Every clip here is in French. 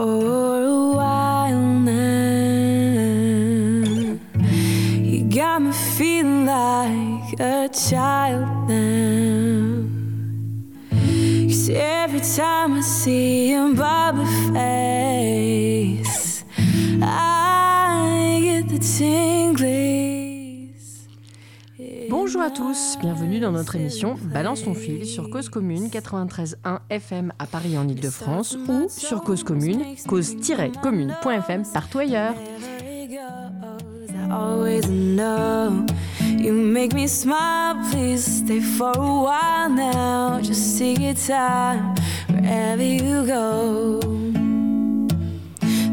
for a while now. You got me feeling like a child tous, bienvenue dans notre émission Balance ton fil sur Cause Commune 93.1 FM à Paris en Ile-de-France ou sur Cause Commune, cause-commune.fm partout ailleurs. You make me smile. Please stay for a while now. Just take your time wherever you go.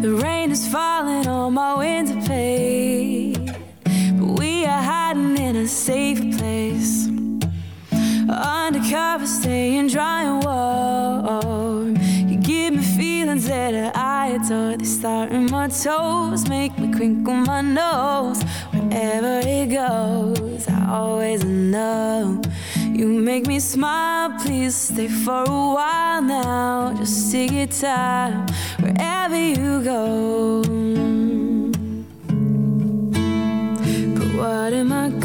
The rain is falling on my window pane, a safe place. Undercover, staying dry and warm. You give me feelings that I adore. They start in my toes, make me crinkle my nose. Wherever it goes, I always know. You make me smile, please stay for a while now. Just take your time wherever you go. But what am I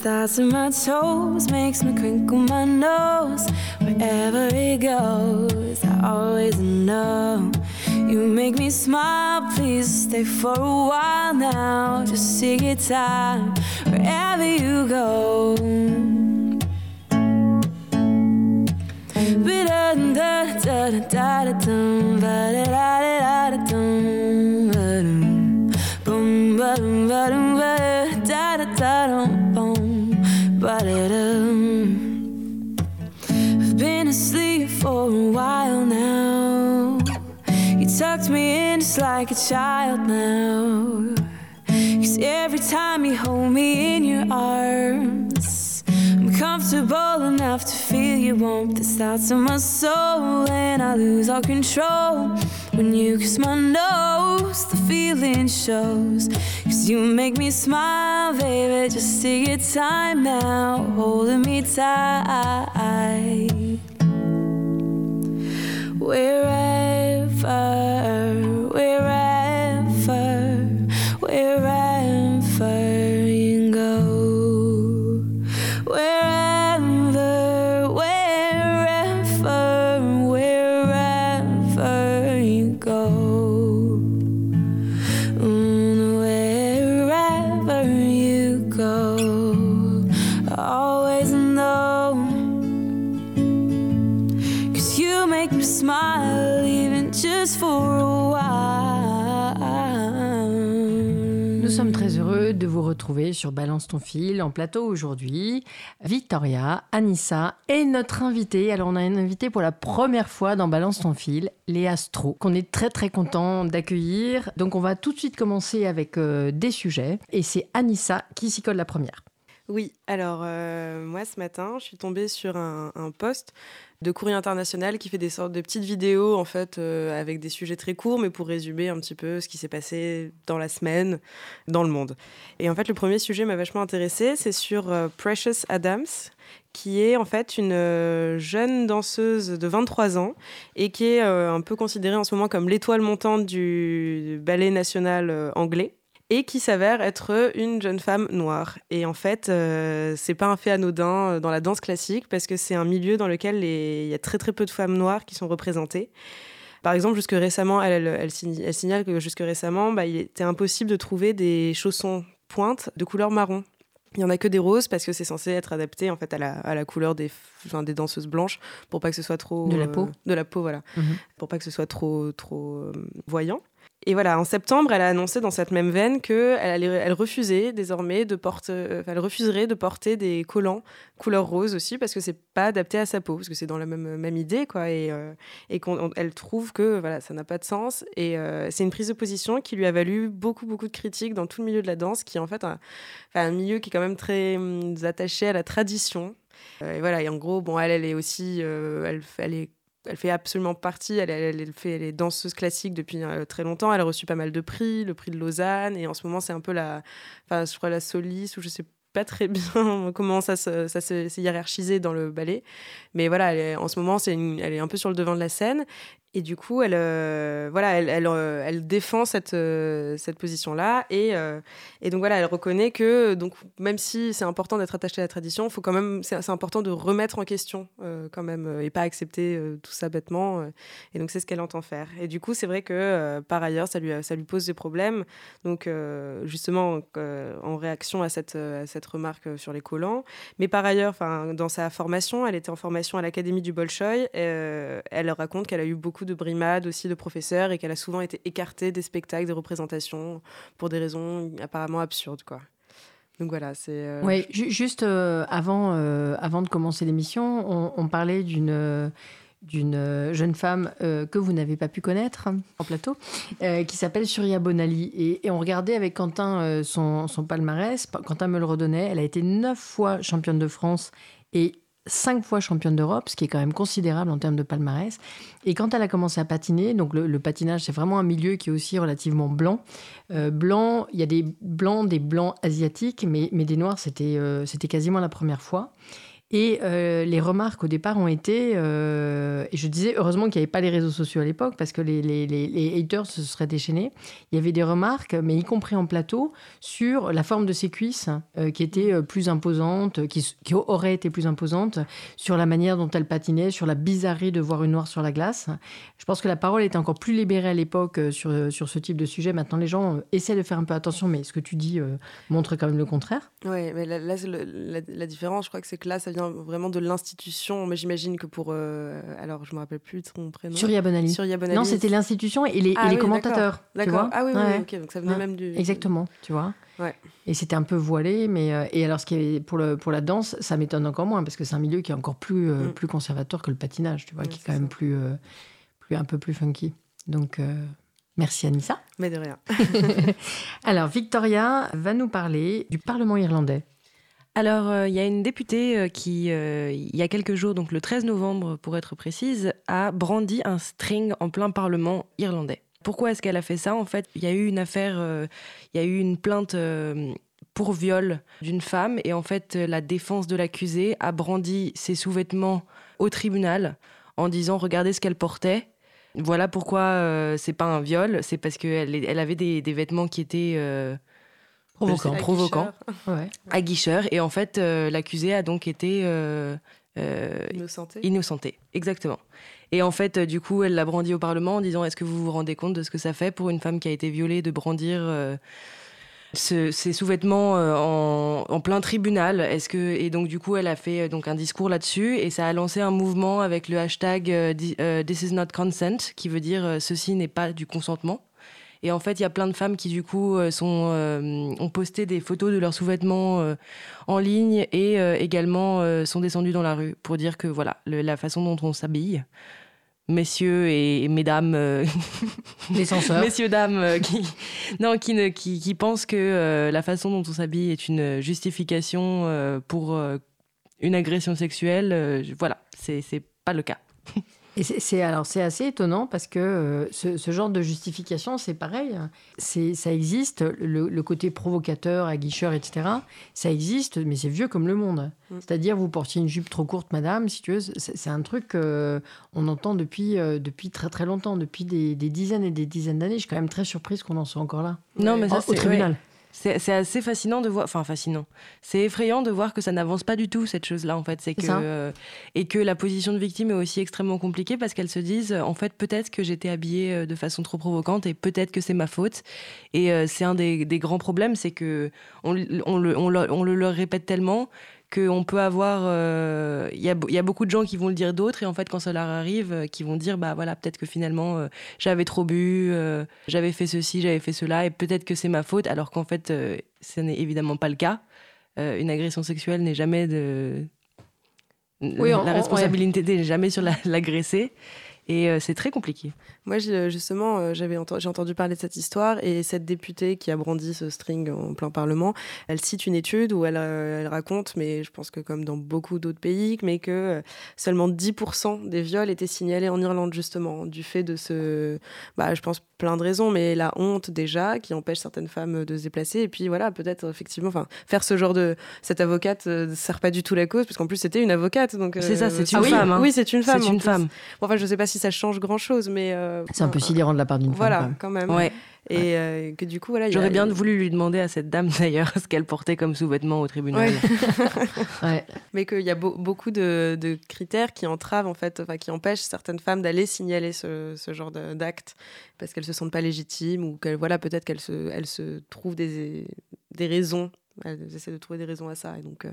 starts in my toes, makes me crinkle my nose. Wherever it goes, I always know. You make me smile, please stay for a while now. Just take your time wherever you go. Ba-da-da-da-dum, boom, ba-da-dum. I've been asleep for a while now. You tucked me in just like a child now. Cause every time you hold me in your arms, comfortable enough to feel your warmth that starts in my soul. And I lose all control when you kiss my nose. The feeling shows. Cause you make me smile, baby. Just take your time now, holding me tight. Wherever, sur Balance ton fil en plateau aujourd'hui. Victoria, Anissa et notre invité. Alors on a une invitée pour la première fois dans Balance ton fil, Léa Stro, qu'on est très très content d'accueillir. Donc on va tout de suite commencer avec euh, des sujets et c'est Anissa qui s'y colle la première. Oui, alors euh, moi ce matin, je suis tombée sur un, un post de Courrier International qui fait des sortes de petites vidéos en fait euh, avec des sujets très courts, mais pour résumer un petit peu ce qui s'est passé dans la semaine dans le monde. Et en fait, le premier sujet m'a vachement intéressée, c'est sur euh, Precious Adams, qui est en fait une jeune danseuse de 23 ans et qui est un peu considérée en ce moment comme l'étoile montante du ballet national anglais et qui s'avère être une jeune femme noire. Et en fait, euh, c'est pas un fait anodin euh, dans la danse classique parce que c'est un milieu dans lequel il y a très très peu de femmes noires qui sont représentées. Par exemple, jusque récemment, elle, elle, elle sign- elle signale que jusque récemment, bah, il était impossible de trouver des chaussons pointes de couleur marron. Il y en a que des roses parce que c'est censé être adapté en fait à la, à la couleur des, enfin, des danseuses blanches pour pas que ce soit trop De la euh, peau. de la peau voilà Mhm. pour pas que ce soit trop trop euh, voyant. Et voilà, en septembre, elle a annoncé dans cette même veine que elle, refusait désormais de porter, euh, elle refuserait de porter des collants couleur rose aussi parce que c'est pas adapté à sa peau, parce que c'est dans la même, idée quoi, et, euh, qu'elle trouve que voilà, ça n'a pas de sens. Et euh, c'est une prise de position qui lui a valu beaucoup beaucoup de critiques dans tout le milieu de la danse, qui est en fait un, milieu qui est quand même très hum, attaché à la tradition. Euh, et voilà, et en gros, bon, elle, elle est aussi, euh, elle est elle fait absolument partie, elle, fait, elle est danseuse classique depuis très longtemps, elle a reçu pas mal de prix, le prix de Lausanne, et en ce moment c'est un peu la, enfin je crois la Solis, ou je sais pas très bien comment ça, ça, s'est hiérarchisé dans le ballet. Mais voilà, en ce moment, c'est elle est un peu sur le devant de la scène. Et du coup, elle, euh, voilà, elle, elle, euh, défend cette, euh, cette position-là. Et, et donc, voilà, elle reconnaît que, donc, même si c'est important d'être attaché à la tradition, faut quand même, c'est, important de remettre en question, quand même, et pas accepter tout ça bêtement. et donc, c'est ce qu'elle entend faire. Et du coup, c'est vrai que, par ailleurs, ça lui, ça lui pose des problèmes. Donc, justement, en réaction à cette, à cette remarque sur les collants. Mais par ailleurs, dans sa formation, elle était en formation à l'Académie du Bolchoï. elle raconte qu'elle a eu beaucoup de brimades aussi de professeurs et qu'elle a souvent été écartée des spectacles, des représentations pour des raisons apparemment absurdes, quoi. Donc voilà, c'est. Euh, oui, juste euh, avant, euh, avant de commencer l'émission, on, parlait d'une d'une jeune femme que vous n'avez pas pu connaître en plateau, qui s'appelle Surya Bonali. Et, et, on regardait avec Quentin son, son palmarès. Quentin me le redonnait. Elle a été neuf fois championne de France et cinq fois championne d'Europe, ce qui est quand même considérable en termes de palmarès. Et quand elle a commencé à patiner, donc le, patinage, c'est vraiment un milieu qui est aussi relativement blanc. Euh, blanc, il y a des blancs, des blancs asiatiques, mais, mais des noirs, c'était euh, c'était quasiment la première fois. Et euh, les remarques au départ ont été, euh, et je disais heureusement qu'il n'y avait pas les réseaux sociaux à l'époque parce que les, les, les, haters se seraient déchaînés. Il y avait des remarques, mais y compris en plateau, sur la forme de ses cuisses euh, qui était plus imposante, qui, qui, aurait été plus imposante, sur la manière dont elle patinait, sur la bizarrerie de voir une noire sur la glace. Je pense que la parole était encore plus libérée à l'époque sur, sur ce type de sujet. Maintenant, les gens essaient de faire un peu attention, mais ce que tu dis montre quand même le contraire. Oui, mais là, la, la, différence, je crois que c'est que là, ça vient vraiment de l'institution. Mais j'imagine que pour. Euh, alors, je me rappelle plus de son prénom. Surya Bonali. Non, c'était l'institution et les, ah commentateurs. D'accord. Ah oui, oui, ok. Donc ça venait même du. Exactement, tu vois. Ouais. Et c'était un peu voilé, mais euh, et alors ce qui est pour le pour la danse, ça m'étonne encore moins parce que c'est un milieu qui est encore plus euh, mm. plus conservateur que le patinage, tu vois, qui est quand même plus plus un peu plus funky. Donc Merci Anissa. Mais de rien. Alors Victoria va nous parler du Parlement irlandais. Alors, euh, il y a une députée euh, qui, euh, il y a quelques jours, donc le 13 novembre pour être précise, a brandi un string en plein Parlement irlandais. Pourquoi est-ce qu'elle a fait ça En fait, il y a eu une affaire, il y a eu une plainte pour viol d'une femme et en fait, la défense de l'accusée a brandi ses sous-vêtements au tribunal en disant regardez ce qu'elle portait. Voilà pourquoi c'est pas un viol, c'est parce qu'elle elle avait des, des, vêtements qui étaient provoquant, provoquant aguicheur. Et en fait, euh, l'accusé a donc été euh, euh, innocenté. Exactement. Et en fait, du coup, elle l'a brandi au Parlement en disant Est-ce que vous vous rendez compte de ce que ça fait pour une femme qui a été violée de brandir ses sous-vêtements en, plein tribunal? Est-ce que et donc du coup, elle a fait donc un discours là-dessus et ça a lancé un mouvement avec le hashtag This is not consent, qui veut dire ceci n'est pas du consentement. Et en fait, il y a plein de femmes qui, du coup, euh, sont, euh, ont posté des photos de leurs sous-vêtements euh, en ligne et également sont descendues dans la rue pour dire que, voilà, la façon dont on s'habille, messieurs et, mesdames, les censeurs, messieurs dames qui non qui ne qui, qui pensent que la façon dont on s'habille est une justification pour une agression sexuelle. voilà, c'est c'est pas le cas. Et c'est alors c'est assez étonnant parce que euh, ce, genre de justification, c'est pareil. C'est ça existe, le, côté provocateur, aguicheur, etc. Ça existe, mais c'est vieux comme le monde. Mm. C'est-à-dire vous portiez une jupe trop courte, madame, si tu veux. C'est un truc qu'on euh, entend depuis euh, depuis très très longtemps, depuis des, dizaines et des dizaines d'années. Je suis quand même très surprise qu'on en soit encore là. Non, mais ça, au tribunal. C'est assez fascinant de voir, enfin fascinant. C'est effrayant de voir que ça n'avance pas du tout cette chose-là en fait. C'est que euh, et que la position de victime est aussi extrêmement compliquée parce qu'elles se disent en fait peut-être que j'étais habillée euh, de façon trop provocante et peut-être que c'est ma faute. Et euh, c'est un des, grands problèmes, c'est que on, le, on, le, leur répète tellement qu'on peut avoir. Euh, il y, a, y, a, beaucoup de gens qui vont le dire d'autres, et en fait, quand ça leur arrive, euh, qui vont dire bah voilà, peut-être que finalement, euh, j'avais trop bu, j'avais fait ceci, j'avais fait cela, et peut-être que c'est ma faute, alors qu'en fait, ce n'est évidemment pas le cas. une agression sexuelle n'est jamais de. la responsabilité n'est jamais sur l'agressé. Et euh, c'est très compliqué. Moi, justement, euh, j'avais j'ai entendu parler de cette histoire et cette députée qui a brandi ce string en plein Parlement, elle cite une étude où elle, elle raconte, mais je pense que comme dans beaucoup d'autres pays, mais que seulement 10% des viols étaient signalés en Irlande, justement, du fait de ce, bah, je pense plein de raisons, mais la honte déjà qui empêche certaines femmes de se déplacer. Et puis voilà, peut-être effectivement, enfin, faire ce genre de. Cette avocate ne sert pas du tout la cause, parce qu'en plus c'était une avocate. Donc c'est ça, c'est une, femme. Oui, c'est une femme. C'est une femme. enfin, je sais pas si ça change grand chose, mais. Euh, c'est un peu sidérant de la part d'une femme. Voilà, quand même. Ouais. Et euh, que du coup, voilà. J'aurais bien voulu lui demander à cette dame d'ailleurs ce qu'elle portait comme sous-vêtement au tribunal. Ouais. Mais qu'il y a beaucoup de, critères qui entravent, en fait, enfin, qui empêchent certaines femmes d'aller signaler ce, ce genre d'actes parce qu'elles se sentent pas légitimes ou qu'elles, voilà, peut-être qu'elles se, elles se trouvent des, des raisons. Elles essaient de trouver des raisons à ça. Et donc. Euh,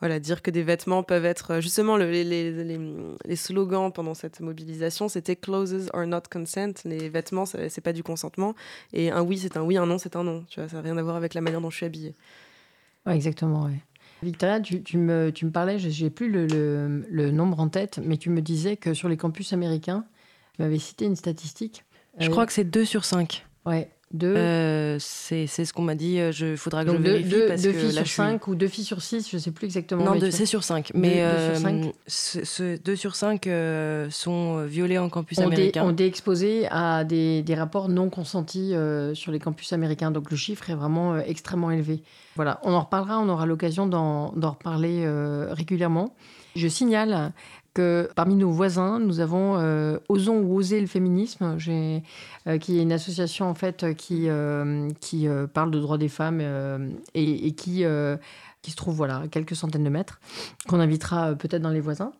voilà, dire que des vêtements peuvent être euh, justement les, les, les, slogans pendant cette mobilisation, c'était clothes are not consent. Les vêtements, c'est pas du consentement. Et un oui, c'est un oui, un non, c'est un non. Tu vois, ça n'a rien à voir avec la manière dont je suis habillée. Ouais, exactement. Ouais. Victoria, tu, tu, me, tu me parlais, j'ai plus le, le, le, nombre en tête, mais tu me disais que sur les campus américains, tu m'avais cité une statistique. Je crois que c'est 2 sur 5. Ouais, deux. Euh, c'est ce qu'on m'a dit. Il euh, faudra que je vérifie deux, parce deux que filles sur 5 ou deux filles sur 6, je ne sais plus exactement. Non, c'est sur 5. Mais 2 sur 5 euh, sont violés en campus américain. on est exposés à des, des, rapports non consentis sur les campus américains. Donc le chiffre est vraiment extrêmement élevé. Voilà, on en reparlera, on aura l'occasion d'en reparler régulièrement. Je signale parmi nos voisins, nous avons euh, Osons ou Oser le féminisme, euh, qui est une association en fait qui, euh, qui parle de droits des femmes et, qui, qui se trouve voilà, à quelques centaines de mètres, qu'on invitera peut-être dans les voisins.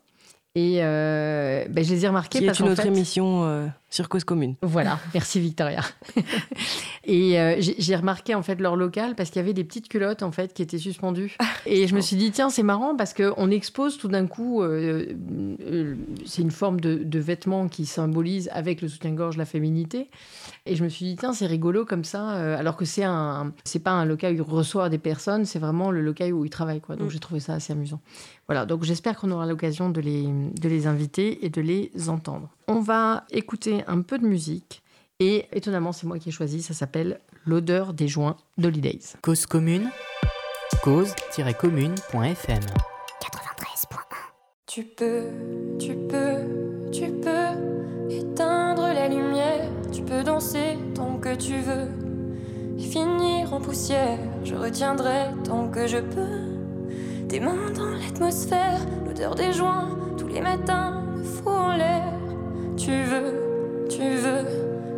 Et ben, je les ai remarqués. Qui est une autre émission sur Cause Commune. Voilà, merci Victoria. et euh, j'ai remarqué en fait leur local parce qu'il y avait des petites culottes en fait qui étaient suspendues. Ah, et je me suis dit tiens c'est marrant parce qu'on expose tout d'un coup, euh, euh, c'est une forme de, de vêtement qui symbolise avec le soutien-gorge la féminité. Et je me suis dit tiens c'est rigolo comme ça alors que c'est un c'est pas un local où il reçoit des personnes, c'est vraiment le local où il travaille quoi. Donc mm. j'ai trouvé ça assez amusant. Voilà donc j'espère qu'on aura l'occasion de les de les inviter et de les entendre. On va écouter un peu de musique. Et étonnamment, c'est moi qui ai choisi. Ça s'appelle L'odeur des joints d'Holidays. Cause commune, cause-commune.fm 93.1 Tu peux, tu peux, tu peux éteindre la lumière. Tu peux danser tant que tu veux. Et finir en poussière, je retiendrai tant que je peux. Tes mains dans l'atmosphère, l'odeur des joints, tous les matins me fout en l'air. Tu veux, tu veux,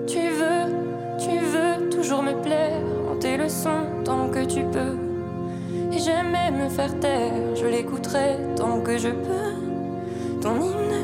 tu veux, tu veux toujours me plaire, monter le son tant que tu peux. Et jamais me faire taire, je l'écouterai tant que je peux. Ton hymne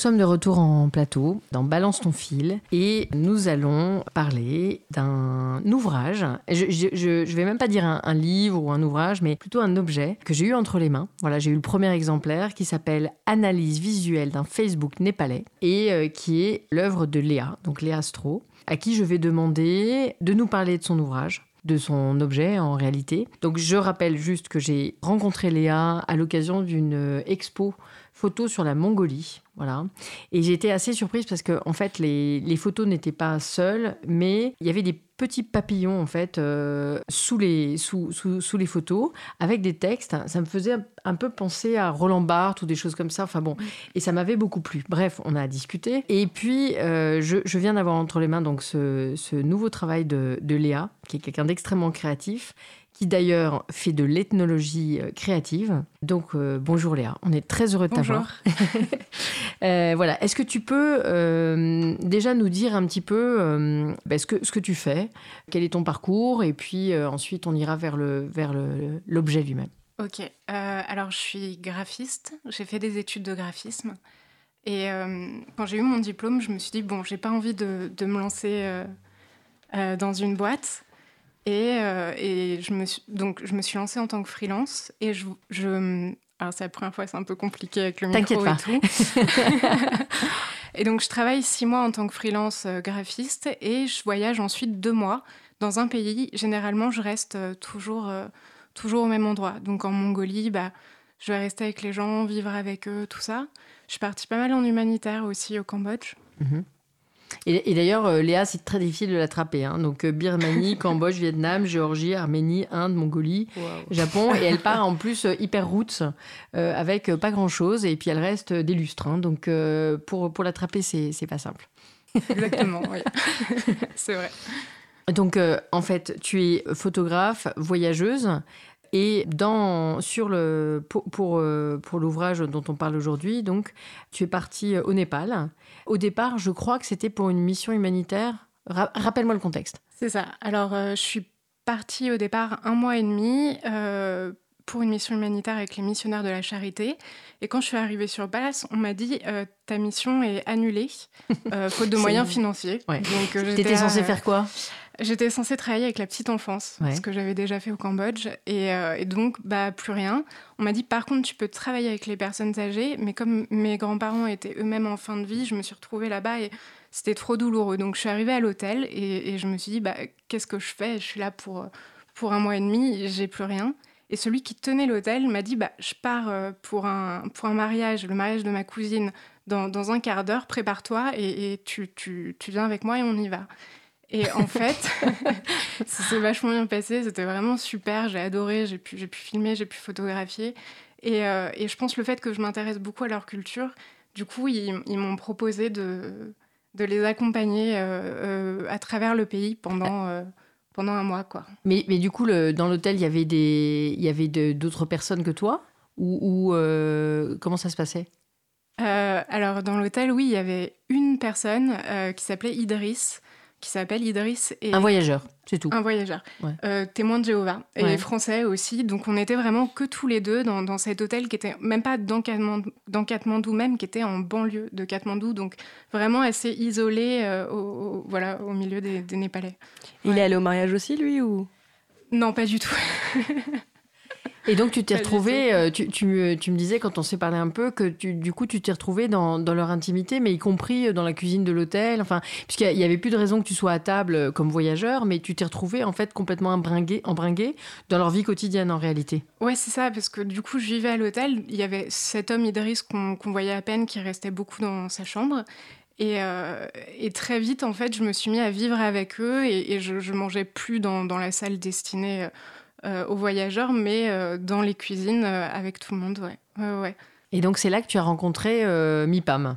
Nous sommes de retour en plateau dans Balance ton fil et nous allons parler d'un ouvrage. Je ne vais même pas dire un, livre ou un ouvrage, mais plutôt un objet que j'ai eu entre les mains. Voilà, j'ai eu le premier exemplaire qui s'appelle Analyse visuelle d'un Facebook népalais et euh, qui est l'œuvre de Léa, donc Léa Stro, à qui je vais demander de nous parler de son ouvrage de son objet en réalité. Donc je rappelle juste que j'ai rencontré Léa à l'occasion d'une expo photo sur la Mongolie. Voilà. Et été assez surprise parce que en fait les, les photos n'étaient pas seules, mais il y avait des petits papillons en fait euh, sous, les, sous, sous, sous, les photos avec des textes. Ça me faisait un peu penser à Roland Barthes ou des choses comme ça. Enfin bon, et ça m'avait beaucoup plu. Bref, on a discuté. Et puis euh, je, je, viens d'avoir entre les mains donc ce, ce nouveau travail de, de Léa, qui est quelqu'un d'extrêmement créatif qui d'ailleurs fait de l'ethnologie euh, créative. Donc euh, bonjour Léa, on est très heureux de t'avoir. euh, voilà, est-ce que tu peux euh, déjà nous dire un petit peu ben, ce, que, ce que tu fais, quel est ton parcours, et puis ensuite on ira vers le vers l'objet lui-même. Ok, alors je suis graphiste, j'ai fait des études de graphisme. Et quand j'ai eu mon diplôme, je me suis dit, bon, j'ai pas envie de, de me lancer dans une boîte. Et, euh, et, je, me suis, donc, je me suis lancée en tant que freelance. Et je. je alors, c'est la première fois, c'est un peu compliqué avec le micro et tout. et donc, je travaille six mois en tant que freelance euh, graphiste et je voyage ensuite deux mois dans un pays. Généralement, je reste euh, toujours, toujours au même endroit. Donc, en Mongolie, bah, je vais rester avec les gens, vivre avec eux, tout ça. Je suis partie pas mal en humanitaire aussi au Cambodge. Mhm. Et, d'ailleurs, euh, Léa, c'est très difficile de l'attraper. Hein. Donc, euh, Birmanie, Cambodge, Vietnam, Géorgie, Arménie, Inde, Mongolie, Japon. Et elle part en plus euh, hyper route, avec pas grand-chose. Et puis, elle reste des lustres. Hein. Donc, pour, pour l'attraper, c'est, c'est pas simple. Exactement, oui. c'est vrai. Donc, en fait, tu es photographe, voyageuse. Et dans, sur le, pour, pour, euh, pour l'ouvrage dont on parle aujourd'hui, donc, tu es parti euh, au Népal. Au départ, je crois que c'était pour une mission humanitaire. Rappelle-moi le contexte. C'est ça. Alors, euh, je suis partie au départ un mois et demi pour une mission humanitaire avec les missionnaires de la charité. Et quand je suis arrivée sur place, on m'a dit ta mission est annulée, faute de moyens financiers. Ouais. Donc, étais censée faire quoi? J'étais censée travailler avec la petite enfance, ce que j'avais déjà fait au Cambodge, euh, et, donc bah plus rien. On m'a dit par contre tu peux travailler avec les personnes âgées, mais comme mes grands-parents étaient eux-mêmes en fin de vie, je me suis retrouvée là-bas et c'était trop douloureux. Donc je suis arrivée à l'hôtel et, je me suis dit bah qu'est-ce que je fais? Je suis là pour pour un mois et demi, j'ai plus rien. Et celui qui tenait l'hôtel m'a dit bah je pars euh, pour un pour un mariage, le mariage de ma cousine dans, dans un quart d'heure, prépare-toi et, et tu, tu, tu viens avec moi et on y va. Et en fait, ça s'est vachement bien passé. C'était vraiment super. J'ai adoré. J'ai pu, j'ai pu filmer, j'ai pu photographier. Et, euh, et, je pense le fait que je m'intéresse beaucoup à leur culture, du coup, ils, ils m'ont proposé de, de les accompagner euh, euh, à travers le pays pendant, pendant un mois. Quoi. Mais, mais du coup, le, dans l'hôtel, il y avait, des, il y avait d'autres personnes que toi? Ou, ou comment ça se passait? Alors dans l'hôtel, oui, il y avait une personne qui s'appelait Idriss, qui s'appelle Idriss. Et... Un voyageur, c'est tout. Un voyageur. Euh, témoin de Jéhovah. Et français aussi. Donc on était vraiment que tous les deux dans, dans cet hôtel qui était même pas dans Katmandou, dans Katmandou, même, qui était en banlieue de Katmandou. Donc vraiment assez isolé euh, au, voilà, au milieu des, des Népalais. Il est allé au mariage aussi, lui ou? Non, pas du tout. Et donc, tu t'es retrouvé, euh, tu, tu, me, tu, me disais quand on s'est parlé un peu que tu, du coup, tu t'es retrouvé dans, dans, leur intimité, mais y compris euh, dans la cuisine de l'hôtel. Enfin, puisqu'il n'y avait plus de raison que tu sois à table euh, comme voyageur, mais tu t'es retrouvé en fait complètement embringué, embringué dans leur vie quotidienne en réalité. Ouais, c'est ça, parce que du coup, je vivais à l'hôtel. Il y avait cet homme Idriss qu'on voyait à peine qui restait beaucoup dans sa chambre. Et, et, très vite, en fait, je me suis mis à vivre avec eux et, et je, ne mangeais plus dans, dans, la salle destinée euh, aux voyageurs, mais euh, dans les cuisines euh, avec tout le monde. Ouais. Ouais, Et donc c'est là que tu as rencontré Mipam.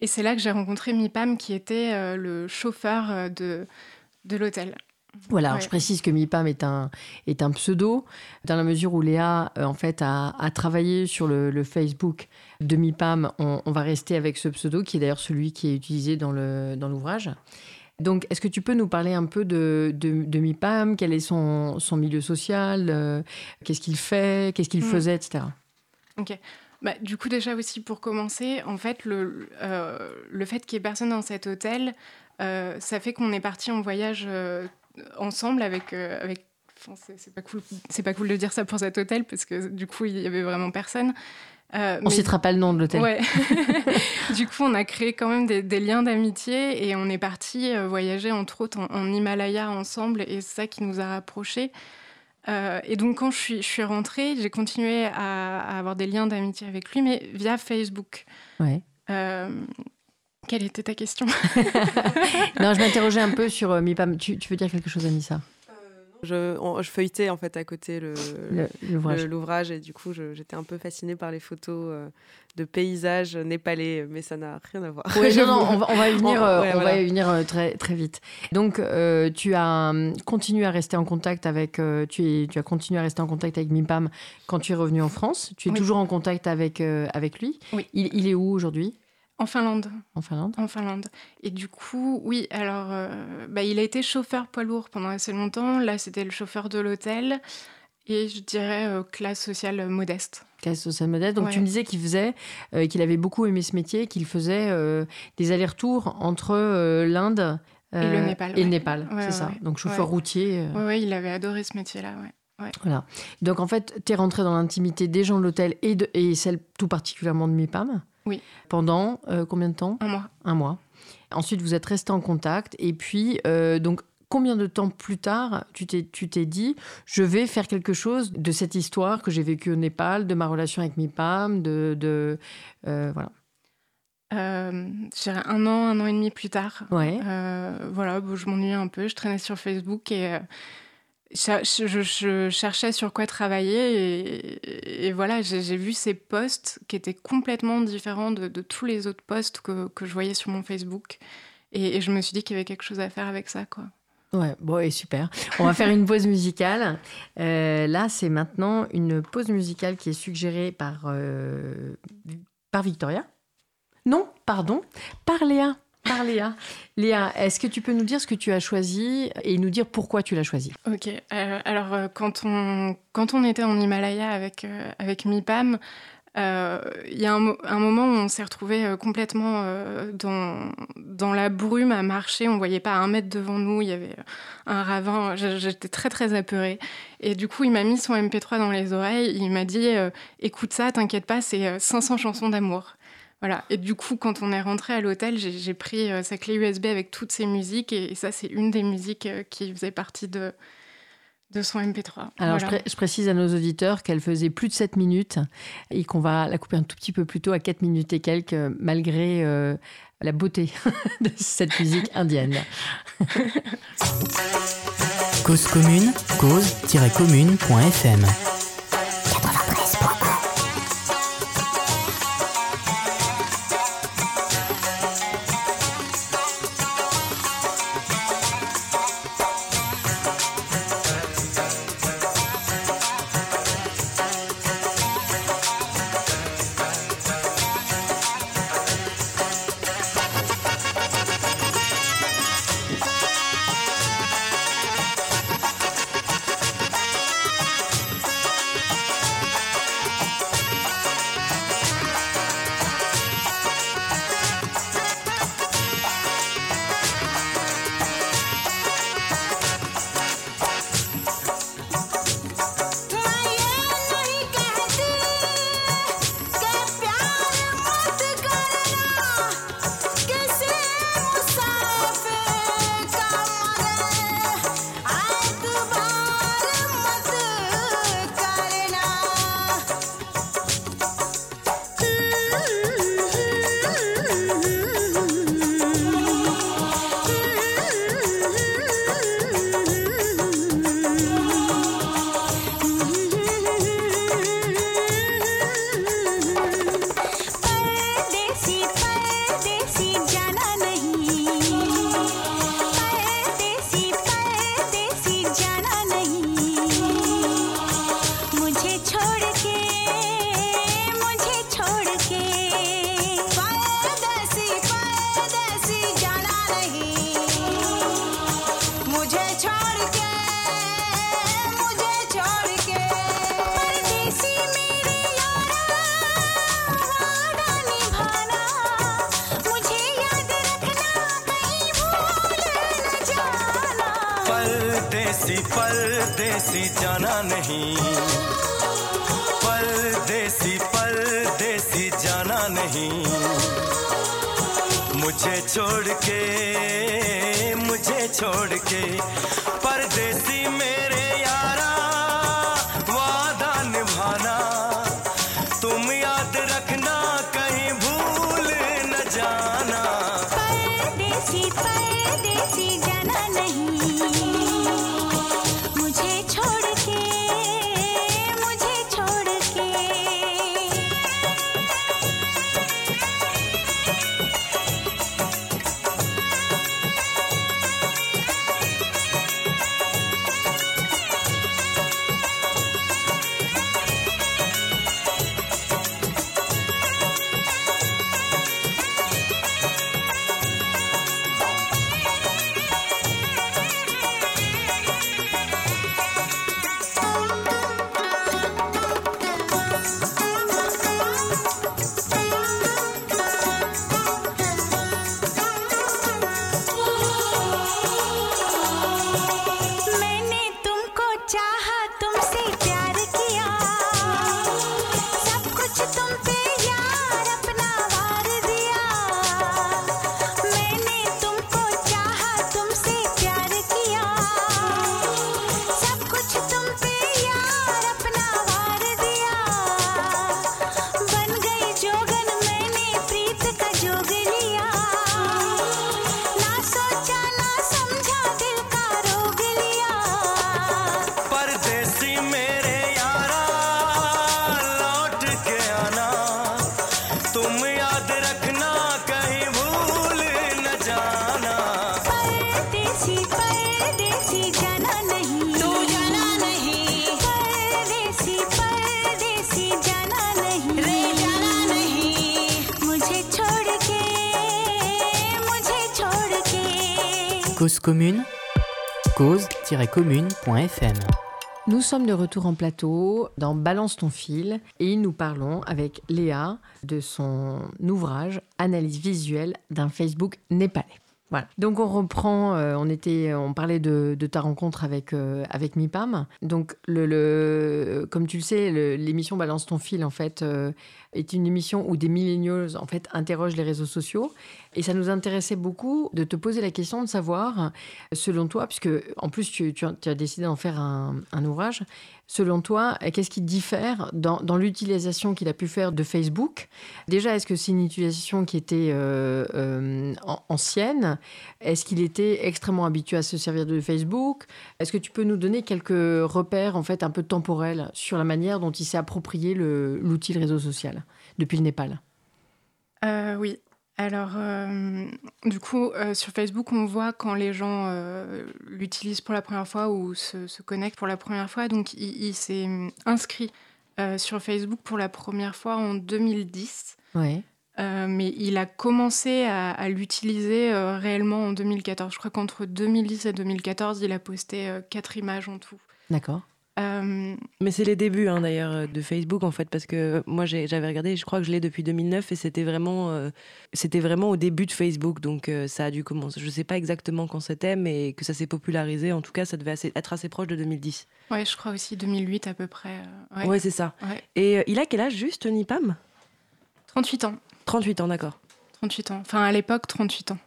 Et c'est là que j'ai rencontré Mipam, qui était le chauffeur de, de l'hôtel. Voilà, je précise que Mipam est un, est un pseudo, dans la mesure où Léa, en fait, a, a travaillé sur le, Facebook de Mipam. On, on, va rester avec ce pseudo, qui est d'ailleurs celui qui est utilisé dans l'ouvrage. Dans Donc, est-ce que tu peux nous parler un peu de, de, MIPAM? Quel est son, son milieu social? Euh, Qu'est-ce qu'il fait? Qu'est-ce qu'il hmm. faisait, etc. Ok. Bah, du coup, déjà aussi pour commencer, en fait, le, euh, le fait qu'il n'y ait personne dans cet hôtel, euh, ça fait qu'on est parti en voyage ensemble avec, avec c'est pas cool c'est pas cool de dire ça pour cet hôtel parce que du coup il y avait vraiment personne euh, on ne citera pas le nom de l'hôtel. Ouais. du coup, on a créé quand même des, liens d'amitié et on est parti euh, voyager entre autres en, Himalaya ensemble et c'est ça qui nous a rapprochés. Euh, et donc, quand je suis, je suis rentrée, j'ai continué à, avoir des liens d'amitié avec lui, mais via Facebook. Ouais. quelle était ta question? Non, je m'interrogeais un peu sur MIPAM. Tu, tu veux dire quelque chose, Anissa? Je, je, feuilletais en fait à côté l'ouvrage et du coup j'étais un peu fascinée par les photos euh, de paysages népalais, mais ça n'a rien à voir. non, non, on va, on va y venir, euh, on va y venir euh, très, très vite. Donc tu as hum, continué à rester en contact avec, tu, es, tu as continué à rester en contact avec Mimpam quand tu es revenu en France. Tu es toujours en contact avec, avec lui. Oui. Il, il est où aujourd'hui? En Finlande. En Finlande En Finlande. Et du coup, oui, alors, euh, bah, il a été chauffeur poids lourd pendant assez longtemps. Là, c'était le chauffeur de l'hôtel. Et je dirais euh, classe sociale modeste. Classe sociale modeste. Donc, tu me disais qu'il faisait, euh, qu'il avait beaucoup aimé ce métier, qu'il faisait des allers-retours entre l'Inde et le Népal. Et le Népal, c'est ça. Donc, chauffeur routier. Oui, il avait adoré ce métier-là, ouais. Voilà. Donc en fait, tu es rentré dans l'intimité des gens de l'hôtel et, de, et celle tout particulièrement de MIPAM. Oui. Pendant euh, combien de temps? Un mois. Un mois. Ensuite, vous êtes resté en contact. Et puis, euh, donc, combien de temps plus tard, tu t'es, tu t'es dit, je vais faire quelque chose de cette histoire que j'ai vécue au Népal, de ma relation avec Mipam, de... de euh, voilà. Euh, un an, un an et demi plus tard. Ouais. voilà, je m'ennuyais un peu, je traînais sur Facebook et je, cherchais sur quoi travailler et, voilà, j'ai vu ces posts qui étaient complètement différents de, tous les autres posts que, je voyais sur mon Facebook. Et, je me suis dit qu'il y avait quelque chose à faire avec ça, quoi. Ouais, bon, et super. On va faire une pause musicale. Euh, là, c'est maintenant une pause musicale qui est suggérée par, euh, par Victoria. Non, pardon, par Léa par Léa. Léa, est-ce que tu peux nous dire ce que tu as choisi et nous dire pourquoi tu l'as choisi? Ok. Euh, alors, euh, quand, on, quand on était en Himalaya avec, euh, avec MIPAM, il y a un, moment où on s'est retrouvé complètement dans, dans la brume à marcher. On voyait pas un mètre devant nous. Il y avait un ravin. J'étais très, très apeurée. Et du coup, il m'a mis son MP3 dans les oreilles. Il m'a dit Écoute ça, t'inquiète pas, c'est 500 chansons d'amour. Voilà. Et du coup, quand on est rentré à l'hôtel, j'ai pris euh, sa clé USB avec toutes ses musiques. Et, ça, c'est une des musiques euh, qui faisait partie de, de son MP3. Alors, je, précise à nos auditeurs qu'elle faisait plus de 7 minutes et qu'on va la couper un tout petit peu plus tôt à 4 minutes et quelques, malgré euh, la beauté de cette musique indienne. Cause commune, cause-commune.fm छोड़ के मुझे छोड़ के परदेसी मेरे यारा। Cause commune, cause-commune.fm. Nous sommes de retour en plateau dans Balance ton fil et nous parlons avec Léa de son ouvrage Analyse visuelle d'un Facebook népalais. Voilà. Donc on reprend, euh, on était, on parlait de, ta rencontre avec euh, avec Mipam. Donc le, le- comme tu le sais, l'émission Balance ton fil en fait euh, est une émission où des millennials en fait interrogent les réseaux sociaux et ça nous intéressait beaucoup de te poser la question de savoir, selon toi, puisque en plus tu, as, décidé d'en faire un ouvrage, selon toi, qu'est-ce qui diffère dans, l'utilisation qu'il a pu faire de Facebook? Déjà, est-ce que c'est une utilisation qui était euh, euh, an- ancienne? Est-ce qu'il était extrêmement habitué à se servir de Facebook? Est-ce que tu peux nous donner quelques repères en fait un peu temporels sur la manière dont il s'est approprié l'outil réseau social depuis le Népal? Euh, oui. Alors, euh, du coup, euh, sur Facebook, on voit quand les gens euh, l'utilisent pour la première fois ou se, se connectent pour la première fois. Donc, il, il s'est inscrit sur Facebook pour la première fois en 2010. Ouais. Mais il a commencé à, à l'utiliser réellement en 2014. Je crois qu'entre 2010 et 2014, il a posté quatre images en tout. D'accord. Euh, Mais c'est les débuts hein, d'ailleurs euh, de Facebook en fait parce que moi j'avais regardé, je crois que je l'ai depuis 2009 et c'était vraiment euh, c'était vraiment au début de Facebook donc euh, ça a dû commencer. Je sais pas exactement quand c'était mais que ça s'est popularisé en tout cas ça devait assez- être assez proche de 2010. ouais, je crois aussi 2008 à peu près. ouais. Ouais, c'est ça. Ouais. Et il a quel âge juste Nipam? 38 ans. 38 ans d'accord. 38 ans. Enfin, à l'époque, 38 ans.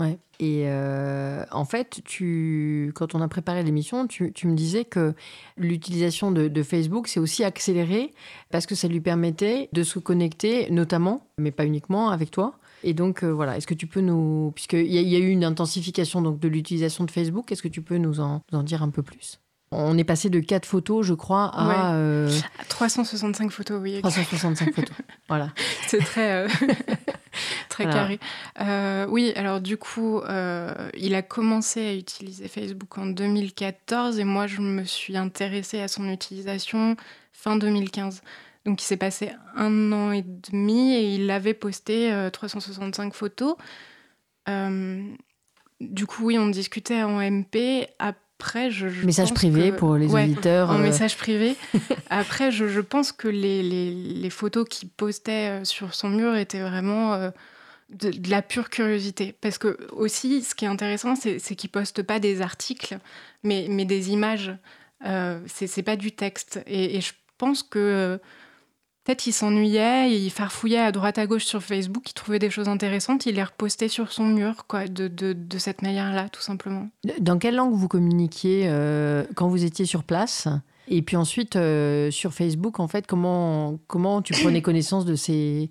Ouais. Et euh, en fait, tu, quand on a préparé l'émission, tu, me disais que l'utilisation de, Facebook s'est aussi accélérée parce que ça lui permettait de se connecter, notamment, mais pas uniquement, avec toi. Et donc, euh, voilà, est-ce que tu peux nous... Puisqu'il y, y a eu une intensification donc, de l'utilisation de Facebook, est-ce que tu peux nous en dire un peu plus? On est passé de 4 photos, je crois, à Ouais. euh, 365 photos, oui. 365 photos. Voilà. C'est très, euh, très Voilà. carré. Euh, oui, alors du coup, euh, il a commencé à utiliser Facebook en 2014 et moi, je me suis intéressée à son utilisation fin 2015. Donc, il s'est passé un an et demi et il avait posté euh, 365 photos. Du coup, oui, on discutait en MP. Après, je. je Message pense privé que- pour les Ouais, auditeurs. en euh, message privé. Après, je, je pense que les, les, les photos qu'il postait euh, sur son mur étaient vraiment euh, de, la pure curiosité. Parce que aussi, ce qui est intéressant, c'est qu'ils postent pas des articles, mais, mais des images. Euh, c'est pas du texte. Et, je pense que peut-être il s'ennuyait, il farfouillait à droite à gauche sur Facebook, il trouvait des choses intéressantes, il les repostait sur son mur, quoi, de, de, de cette manière-là, tout simplement. Dans quelle langue vous communiquiez euh, quand vous étiez sur place? Et puis ensuite, euh, sur Facebook, en fait, comment, comment tu prenais connaissance de ces,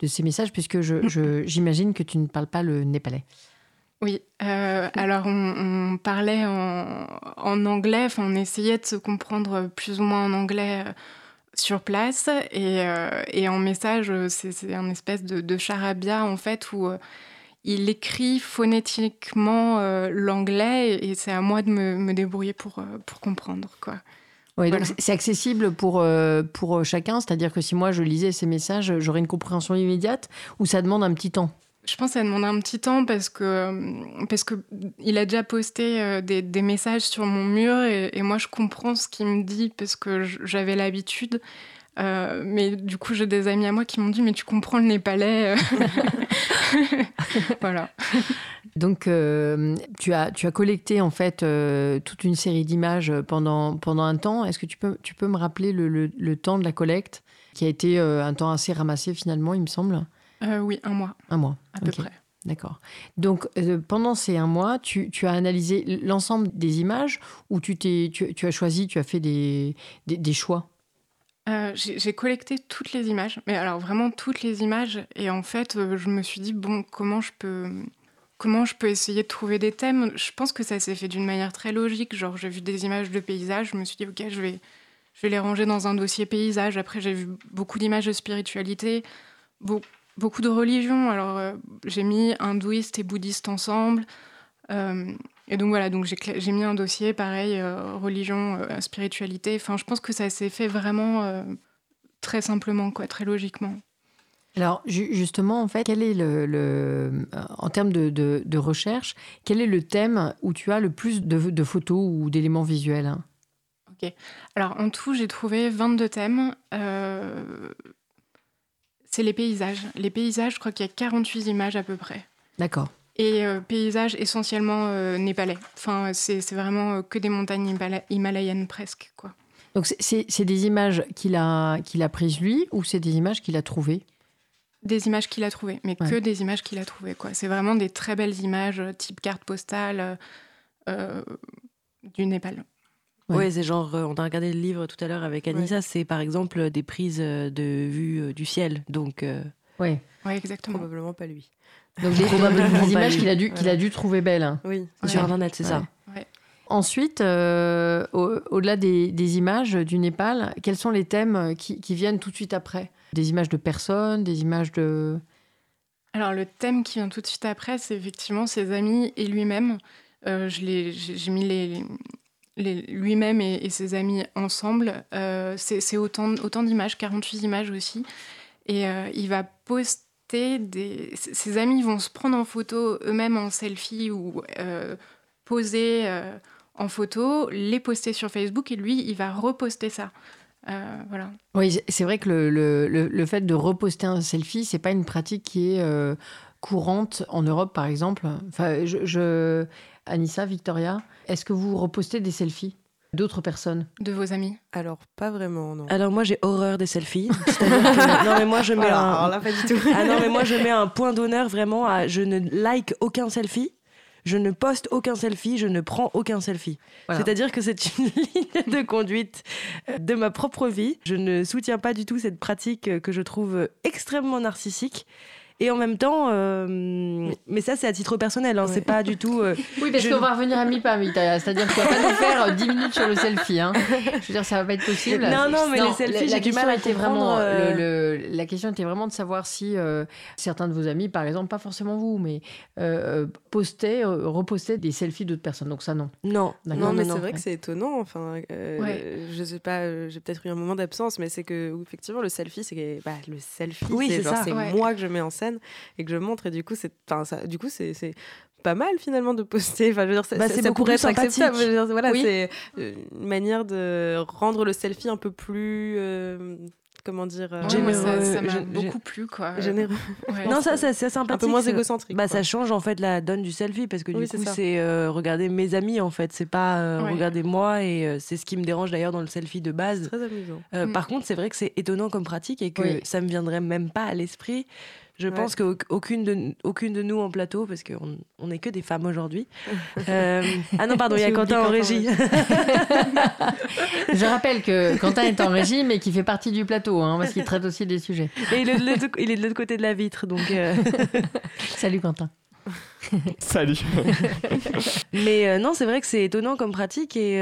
de ces messages, puisque j'imagine que tu ne parles pas le népalais. Oui, euh, alors on, parlait en, en anglais, on essayait de se comprendre plus ou moins en anglais euh, sur place, et, et en message, c'est un espèce de, de, charabia en fait où il écrit phonétiquement l'anglais, et c'est à moi de me, me débrouiller pour, pour comprendre. quoi. Oui, c'est accessible pour, euh, pour euh, chacun, c'est-à-dire que si moi je lisais ces messages, j'aurais une compréhension immédiate ou ça demande un petit temps? Je pense que ça demande un petit temps parce que euh, parce que il a déjà posté des, des messages sur mon mur et, et, moi je comprends ce qu'il me dit parce que j'avais l'habitude. mais du coup, j'ai des amis à moi qui m'ont dit Mais tu comprends le népalais Voilà. Donc, euh, tu, as, tu as collecté en fait euh, toute une série d'images pendant, pendant un temps. Est-ce que tu peux, tu peux me rappeler le, le, temps de la collecte, qui a été euh, un temps assez ramassé finalement, il me semble? Oui, un mois. Un mois, à peu près. D'accord. Donc, pendant ces un mois, tu, tu as analysé l'ensemble des images ou tu, t'es, tu, tu, as choisi, tu as fait des, des, des choix? J'ai collecté toutes les images, mais alors vraiment toutes les images. Et en fait, je me suis dit, bon, comment je peux comment je peux essayer de trouver des thèmes? Je pense que ça s'est fait d'une manière très logique. Genre, j'ai vu des images de paysages, je me suis dit, ok, je vais, je vais les ranger dans un dossier paysage. Après, j'ai vu beaucoup d'images de spiritualité, beaucoup de religions. Alors, euh, j'ai mis hindouiste et bouddhiste ensemble. Euh, et donc voilà, donc j'ai mis un dossier pareil, euh, religion, spiritualité. Enfin, je pense que ça s'est fait vraiment très simplement, quoi, très logiquement. Alors justement, en fait, quel est le, en termes de, recherche, quel est le thème où tu as le plus de, photos ou d'éléments visuels? Ok. Alors en tout, j'ai trouvé 22 thèmes. Euh, c'est les paysages. Les paysages, je crois qu'il y a 48 images à peu près. D'accord. Et euh, paysages essentiellement euh, népalais. Enfin, c'est vraiment que des montagnes himalayennes presque, quoi. Donc c'est des images qu'il a, qu'il a prises lui ou c'est des images qu'il a trouvées? Des images qu'il a trouvées, mais que des images qu'il a trouvées. Quoi. C'est vraiment des très belles images, euh, type carte postale euh, euh, du Népal. Oui, c'est genre, on a regardé le livre tout à l'heure avec Anissa, c'est par exemple des prises de vue du ciel. Donc, oui. oui, exactement. Probablement pas lui. Donc des, images qu'il a, dû, qu'il a dû trouver belles. Hein. Oui, sur Internet, c'est ça. Ensuite, au-delà des, images du Népal, quels sont les thèmes qui, qui viennent tout de suite après? Des images de personnes, des images de... Alors le thème qui vient tout de suite après, c'est effectivement ses amis et lui-même. Euh, j'ai mis les, les lui-même et, ses amis ensemble. Euh, c'est autant, d'images, 48 images aussi. Et euh, il va poster des... Ses amis vont se prendre en photo eux-mêmes en selfie ou poser en photo, les poster sur Facebook et lui, il va reposter ça. Euh, voilà. Oui, c'est vrai que le, le, le, fait de reposter un selfie, c'est pas une pratique qui est euh, courante en Europe, par exemple. Enfin, je, Anissa, Victoria, est-ce que vous repostez des selfies d'autres personnes? De vos amis? Alors, pas vraiment, non. Alors, moi, j'ai horreur des selfies. non, mais moi, je mets un... Alors là, pas du tout. ah non, mais moi, je mets un point d'honneur vraiment à... Je ne like aucun selfie je ne poste aucun selfie, je ne prends aucun selfie. C'est-à-dire que c'est une ligne de conduite euh, de ma propre vie. Je ne soutiens pas du tout cette pratique euh, que je trouve extrêmement narcissique. Et en même temps, euh, mais ça c'est à titre personnel, hein, c'est pas du tout. Euh, oui, parce qu'on va revenir à mi-pas, c'est-à-dire qu'on va pas nous faire 10 minutes sur le selfie. Hein. Je veux dire, ça va pas être possible. Non, non, mais les selfies, la, question était vraiment, euh, le, la question était vraiment de savoir si certains de vos amis, par exemple, pas forcément vous, mais postaient, repostaient des selfies d'autres personnes. Donc ça, non. Non, non, mais c'est vrai que c'est étonnant. Enfin, je sais pas, j'ai peut-être eu un moment d'absence, mais c'est que effectivement le selfie, c'est bah, le selfie, oui, c'est moi que je mets en scène et que je montre. Et du coup, c'est, ça, du coup, c'est, pas mal finalement de poster. Enfin, je veux dire, ça, bah, ça pourrait être acceptable. voilà, c'est une manière de rendre le selfie un peu plus. Euh, comment dire euh, généreux, ça m'a beaucoup plu quoi. Généreux. Non, ça, c'est sympathique. Un peu moins égocentrique. Bah, ça change en fait la donne du selfie parce que du coup, c'est euh, regarder mes amis en fait, c'est pas euh, regarder moi et c'est ce qui me dérange d'ailleurs dans le selfie de base. Très amusant. Mm. Par contre, c'est vrai que c'est étonnant comme pratique et que ça me viendrait même pas à l'esprit je pense qu'aucune de, aucune de nous en plateau, parce qu'on on n'est que des femmes aujourd'hui. Euh, ah non, pardon, il y a Quentin en régie. je rappelle que Quentin est en régie, mais qui fait partie du plateau, hein, parce qu'il traite aussi des sujets. Et il est de l'autre côté de la vitre, donc. Euh. Salut Quentin. Salut. mais euh, non, c'est vrai que c'est étonnant comme pratique et,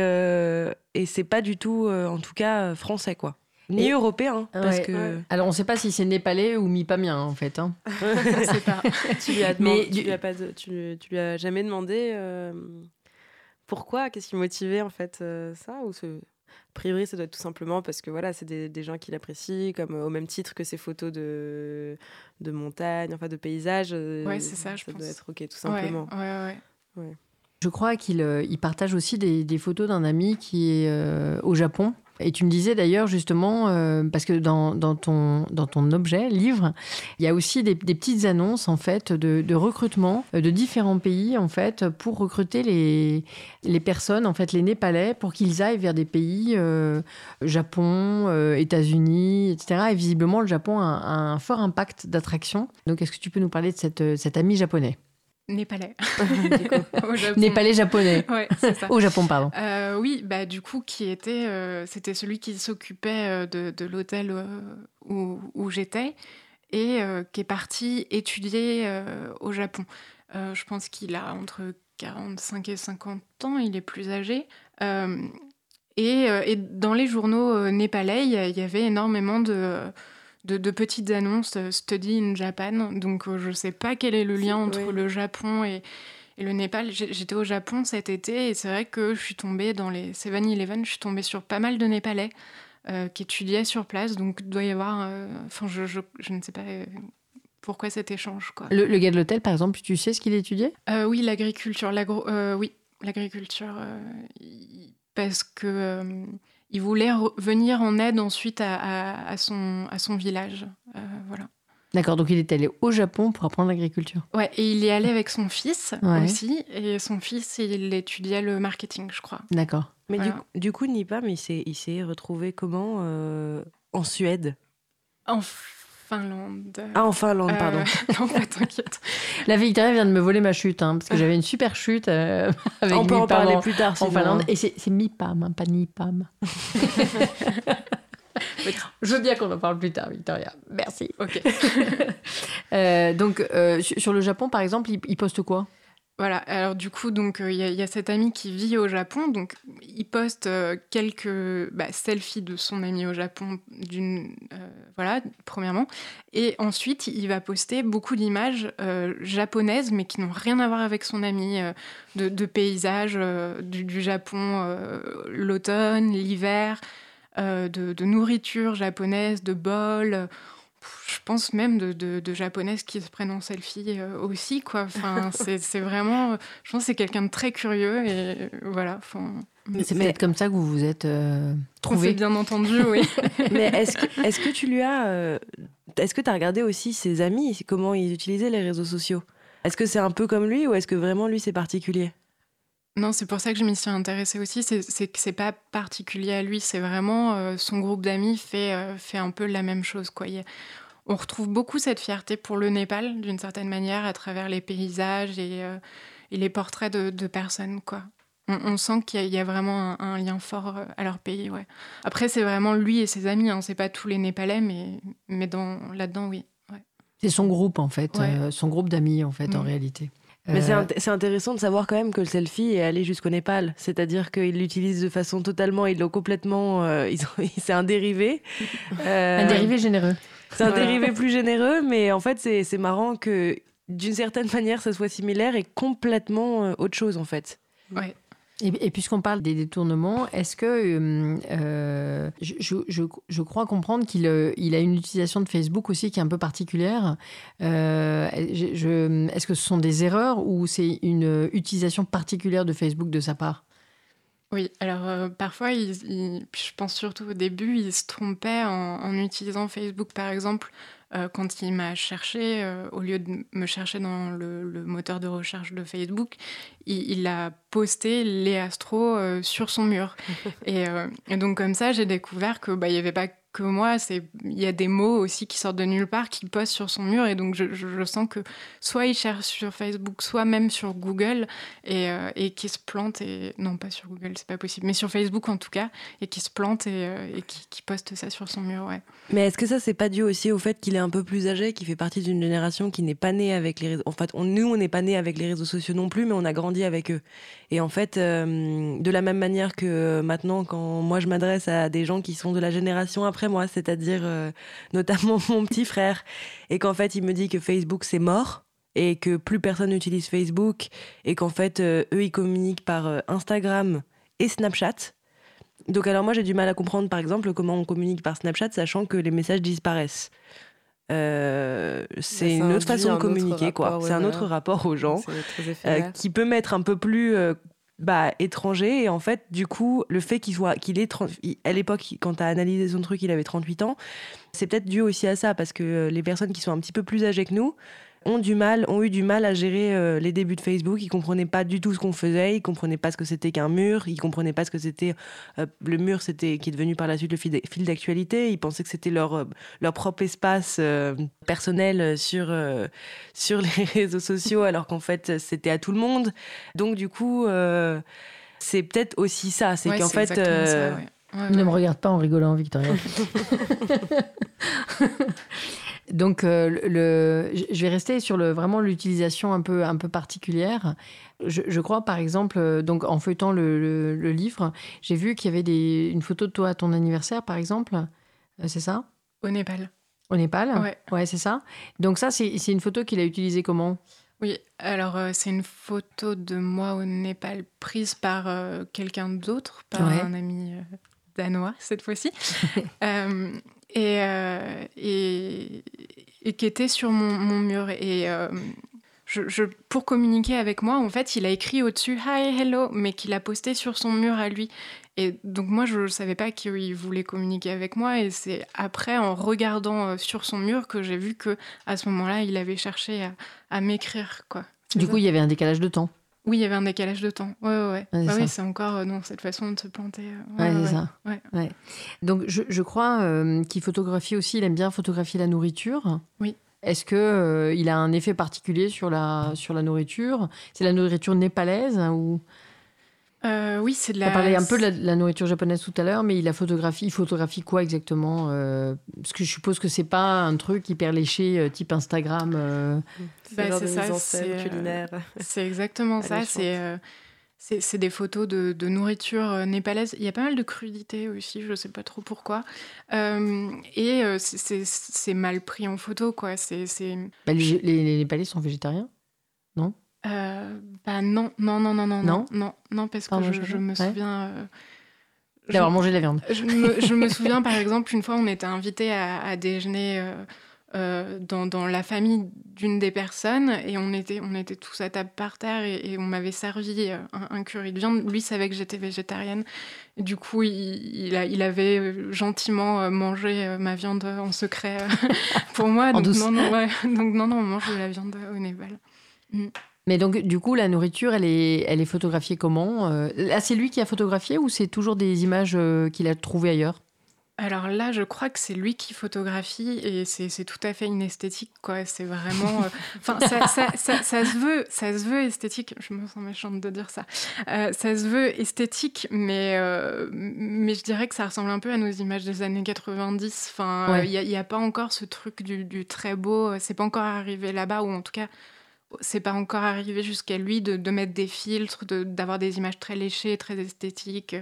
et c'est pas du tout, en tout cas, français, quoi. Ni européen. Parce que... Alors, on ne sait pas si c'est népalais ou mipamien, en fait. Hein. pas. tu lui as, Mais tu, lui as pas tu, lui as jamais demandé euh, pourquoi Qu'est-ce qui motivait, en fait, euh, ça ou ce... A priori, ça doit être tout simplement parce que voilà, c'est des, des, gens qui l'apprécient, comme au même titre que ces photos de, de montagne, enfin de paysages. Euh, ouais, c'est ça, je ça doit être OK, tout simplement. Ouais, ouais, Je crois qu'il il partage aussi des, des photos d'un ami qui est au Japon et tu me disais d'ailleurs justement, euh, parce que dans, ton, dans ton objet, livre, il y a aussi des, petites annonces en fait de, recrutement de différents pays en fait pour recruter les, les personnes, en fait les Népalais, pour qu'ils aillent vers des pays, euh, Japon, euh, États-Unis, etc. Et visiblement, le Japon a, un fort impact d'attraction. Donc, est-ce que tu peux nous parler de cette, cet ami japonais Népalais. Népalais japonais. Ouais, c'est ça. Au Japon, pardon. Euh, oui, bah du coup, qui était, euh, c'était celui qui s'occupait euh, de, de l'hôtel où, où j'étais et qui est parti étudier au Japon. je pense qu'il a entre 45 et 50 ans, il est plus âgé. Et, et, dans les journaux népalais, il y, avait énormément de de, petites annonces euh, Study in Japan. Donc euh, je ne sais pas quel est le lien entre le Japon et, le Népal. J'étais au Japon cet été et c'est vrai que je suis tombée dans les 7-Eleven, je suis tombée sur pas mal de Népalais euh, qui étudiaient sur place. Donc il doit y avoir. Enfin, je, je, ne sais pas pourquoi cet échange. Quoi. Le, le, gars de l'hôtel, par exemple, tu sais ce qu'il étudiait? Oui, l'agriculture. Oui, l'agriculture. parce que il voulait venir en aide ensuite à, son, à son village. Euh, voilà. D'accord, donc il est allé au Japon pour apprendre l'agriculture. Ouais, et il est allé avec son fils aussi. Et son fils, il étudiait le marketing, je crois. D'accord. Mais du, coup, du coup, Nipam, il s'est retrouvé comment euh, en Suède? En Finlande. Ah, en Finlande, pardon. Euh, non, pas t'inquiète. La Victoria vient de me voler ma chute, hein, parce que j'avais une super chute euh, avec On peut en parler plus tard, en Finlande. Et c'est Mipam, hein, pas Nipam. Je veux bien qu'on en parle plus tard, Victoria. Merci. Ok. euh, donc, euh, sur le Japon, par exemple, il, il poste quoi? Voilà, alors du coup, donc il y, a cet ami qui vit au Japon, donc il poste quelques bah, selfies de son ami au Japon, d'une voilà, premièrement, et ensuite il va poster beaucoup d'images japonaises, mais qui n'ont rien à voir avec son ami, de, paysages du, Japon, l'automne, l'hiver, de, de, nourriture japonaise, de bols je pense même de, japonaises qui se prennent en selfie euh, aussi, quoi. Enfin, c'est vraiment... Je pense que c'est quelqu'un de très curieux et voilà, enfin... C'est peut-être comme ça que vous vous êtes euh, trouvé. bien entendu, oui. Mais est-ce que, est que tu lui as... Euh, est-ce que tu as regardé aussi ses amis, comment ils utilisaient les réseaux sociaux? Est-ce que c'est un peu comme lui ou est-ce que vraiment lui c'est particulier? Non, c'est pour ça que je m'y suis intéressée aussi. C'est que c'est pas particulier à lui, c'est vraiment euh, son groupe d'amis fait, euh, fait un peu la même chose. Quoi. on retrouve beaucoup cette fierté pour le Népal, d'une certaine manière, à travers les paysages et, euh, les portraits de, personnes. Quoi. On, sent qu'il y, a vraiment un, lien fort à leur pays. Ouais. Après, c'est vraiment lui et ses amis. Hein. C'est pas tous les Népalais, mais, mais là-dedans, oui. C'est son groupe, en fait. son groupe d'amis, en fait, en mm. réalité. Mais euh, c'est intéressant de savoir quand même que le selfie est allé jusqu'au Népal. C'est-à-dire qu'ils l'utilisent de façon totalement, ils l'ont complètement. Euh, c'est un dérivé. Euh, un dérivé généreux. C'est un dérivé plus généreux, mais en fait, c'est marrant que d'une certaine manière, ça soit similaire et complètement autre chose en fait. Ouais. Et, puisqu'on parle des détournements, est-ce que euh, euh, je, crois comprendre qu'il euh, a une utilisation de Facebook aussi qui est un peu particulière. est-ce que ce sont des erreurs ou c'est une utilisation particulière de Facebook de sa part? Oui, alors parfois, je pense surtout au début, il se trompait en utilisant Facebook par exemple euh, quand il m'a cherché, euh, au lieu de me chercher dans le, moteur de recherche de Facebook, il, a posté les astros euh, sur son mur. et, et, donc comme ça, j'ai découvert que bah, il n'y avait pas que moi, c'est il y a des mots aussi qui sortent de nulle part, qui postent sur son mur, et donc je, je, sens que soit il cherche sur Facebook, soit même sur Google, et, euh, et qui se plante, et non pas sur Google, c'est pas possible, mais sur Facebook en tout cas, et qui se plante et, euh, qui, poste ça sur son mur, ouais. Mais est-ce que ça c'est pas dû aussi au fait qu'il est un peu plus âgé, qu'il fait partie d'une génération qui n'est pas née avec les réseaux, en fait nous on n'est pas nés avec les réseaux sociaux non plus, mais on a grandi avec eux, et en fait euh, de la même manière que maintenant quand moi je m'adresse à des gens qui sont de la génération après moi, c'est-à-dire euh, notamment mon petit frère, et qu'en fait il me dit que Facebook c'est mort et que plus personne n'utilise Facebook et qu'en fait euh, eux ils communiquent par Instagram et Snapchat. Donc alors moi j'ai du mal à comprendre par exemple comment on communique par Snapchat sachant que les messages disparaissent. C'est une autre façon de communiquer, quoi. c'est un autre rapport aux gens qui peut mettre un peu plus bah, étranger. Et en fait, du coup, le fait qu'il soit, qu'il est, à l'époque, quand tu as analysé son truc, il avait 38 ans, c'est peut-être dû aussi à ça, parce que les personnes qui sont un petit peu plus âgées que nous, ont du mal, ont eu du mal à gérer euh, les débuts de Facebook. Ils comprenaient pas du tout ce qu'on faisait. Ils comprenaient pas ce que c'était qu'un mur. Ils comprenaient pas ce que c'était euh, le mur, c'était qui est devenu par la suite le fil d'actualité. Ils pensaient que c'était leur euh, leur propre espace personnel sur sur les réseaux sociaux, alors qu'en fait c'était à tout le monde. Donc du coup, c'est peut-être aussi ça. C'est qu'en fait. ne me regarde pas en rigolant, Victoria. Donc, euh, le, je vais rester sur le, vraiment l'utilisation un peu, un peu particulière. Je, crois, par exemple, euh, donc en feuilletant le, le, livre, j'ai vu qu'il y avait des, une photo de toi à ton anniversaire, par exemple. Euh, c'est ça? Au Népal. Au Népal? Ouais. Ouais, c'est ça. Donc, ça, c'est une photo qu'il a utilisée comment? Oui, alors c'est une photo de moi au Népal prise par quelqu'un d'autre, par un ami danois cette fois-ci. Euh, et, qui était sur mon, mur. Et euh, pour communiquer avec moi, en fait, il a écrit au-dessus Hi, hello, mais qu'il a posté sur son mur à lui. Et donc moi, je ne savais pas qu'il voulait communiquer avec moi. Et c'est après, en regardant euh, sur son mur, que j'ai vu que à ce moment-là, il avait cherché à, à m'écrire. quoi. Du coup, il y avait un décalage de temps. Oui, il y avait un décalage de temps. Ouais, ouais. ouais. Bah oui, c'est encore euh, non, cette façon de se planter. Euh, ouais, c'est ça. Ouais. Donc, je, je crois euh, qu'il photographie aussi, il aime bien photographier la nourriture. Oui. Est-ce que il a un effet particulier sur la, sur la nourriture? C'est la nourriture népalaise hein, ou euh, oui, c'est de la. On parlait un peu de la, nourriture japonaise tout à l'heure, mais il a photographie, il photographie quoi exactement euh, Parce que je suppose que c'est pas un truc hyper léché euh, type Instagram. Bah, c'est ça, c'est culinaire. C'est exactement ça. C'est c'est des photos de, de, nourriture népalaise. Il y a pas mal de crudité aussi, je sais pas trop pourquoi. et c'est mal pris en photo, quoi. C'est bah, les, les Népalais sont végétariens, non? Euh, bah non, non, non, non, non, non, non, non, parce que je, me souviens. Euh, D'avoir mangé de la viande. Je me, je me, souviens, par exemple, une fois, on était invité à, déjeuner euh, euh, dans, dans, la famille d'une des personnes et on était, on était tous à table par terre et, on m'avait servi un, curry de viande. Lui savait que j'étais végétarienne. Du coup, il, a, il avait gentiment mangé ma viande en secret pour moi. donc, non, non, donc, non, non, on mange de la viande au Népal. Mm. Mais donc, du coup, la nourriture, elle est, elle est photographiée comment euh, Là, c'est lui qui a photographié ou c'est toujours des images euh, qu'il a trouvées ailleurs? Alors là, je crois que c'est lui qui photographie et c'est tout à fait une esthétique, quoi. C'est vraiment, euh, enfin, ça, ça, ça, se veut, ça se veut esthétique. Je me sens méchante de dire ça. ça se veut esthétique, mais mais je dirais que ça ressemble un peu à nos images des années 90. Enfin, il n'y a, a, pas encore ce truc du, du très beau. C'est pas encore arrivé là-bas ou en tout cas c'est pas encore arrivé jusqu'à lui de, mettre des filtres, d'avoir des images très léchées, très esthétiques.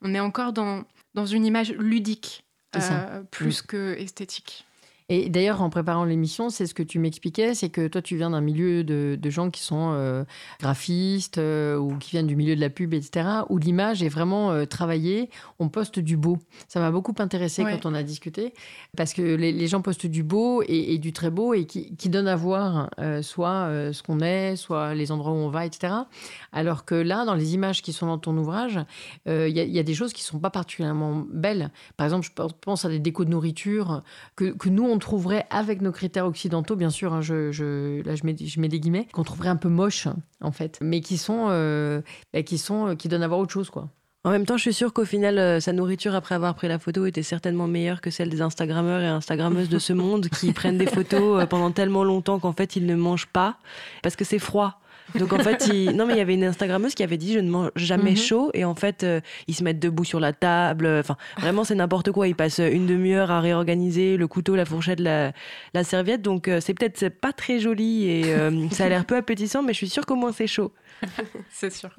On est encore dans, dans une image ludique, euh, plus mm. que esthétique. Et d'ailleurs, en préparant l'émission, c'est ce que tu m'expliquais, c'est que toi, tu viens d'un milieu de, gens qui sont euh, graphistes euh, ou qui viennent du milieu de la pub, etc., où l'image est vraiment euh, travaillée. On poste du beau. Ça m'a beaucoup intéressé quand on a discuté, parce que les, gens postent du beau et, du très beau et qui, qui donne à voir soit ce qu'on est, soit les endroits où on va, etc. Alors que là, dans les images qui sont dans ton ouvrage, il y, a des choses qui sont pas particulièrement belles. Par exemple, je pense à des décos de nourriture que, que nous, on trouverait avec nos critères occidentaux, bien sûr, hein, je, là je mets, je mets des guillemets, qu'on trouverait un peu moches en fait, mais qui sont, euh, bah, qui sont, euh, qui donnent à voir autre chose quoi. En même temps, je suis sûre qu'au final, euh, sa nourriture, après avoir pris la photo, était certainement meilleure que celle des Instagrammeurs et Instagrammeuses de ce monde qui prennent des photos pendant tellement longtemps qu'en fait, ils ne mangent pas parce que c'est froid. Donc en fait, non mais il y avait une Instagrammeuse qui avait dit je ne mange jamais mhm. chaud et en fait euh, ils se mettent debout sur la table. Enfin vraiment c'est n'importe quoi. Ils passent une demi-heure à réorganiser le couteau, la fourchette, la, la serviette. Donc euh, c'est peut-être pas très joli et euh, ça a l'air peu appétissant, mais je suis sûre qu'au moins c'est chaud. c'est sûr.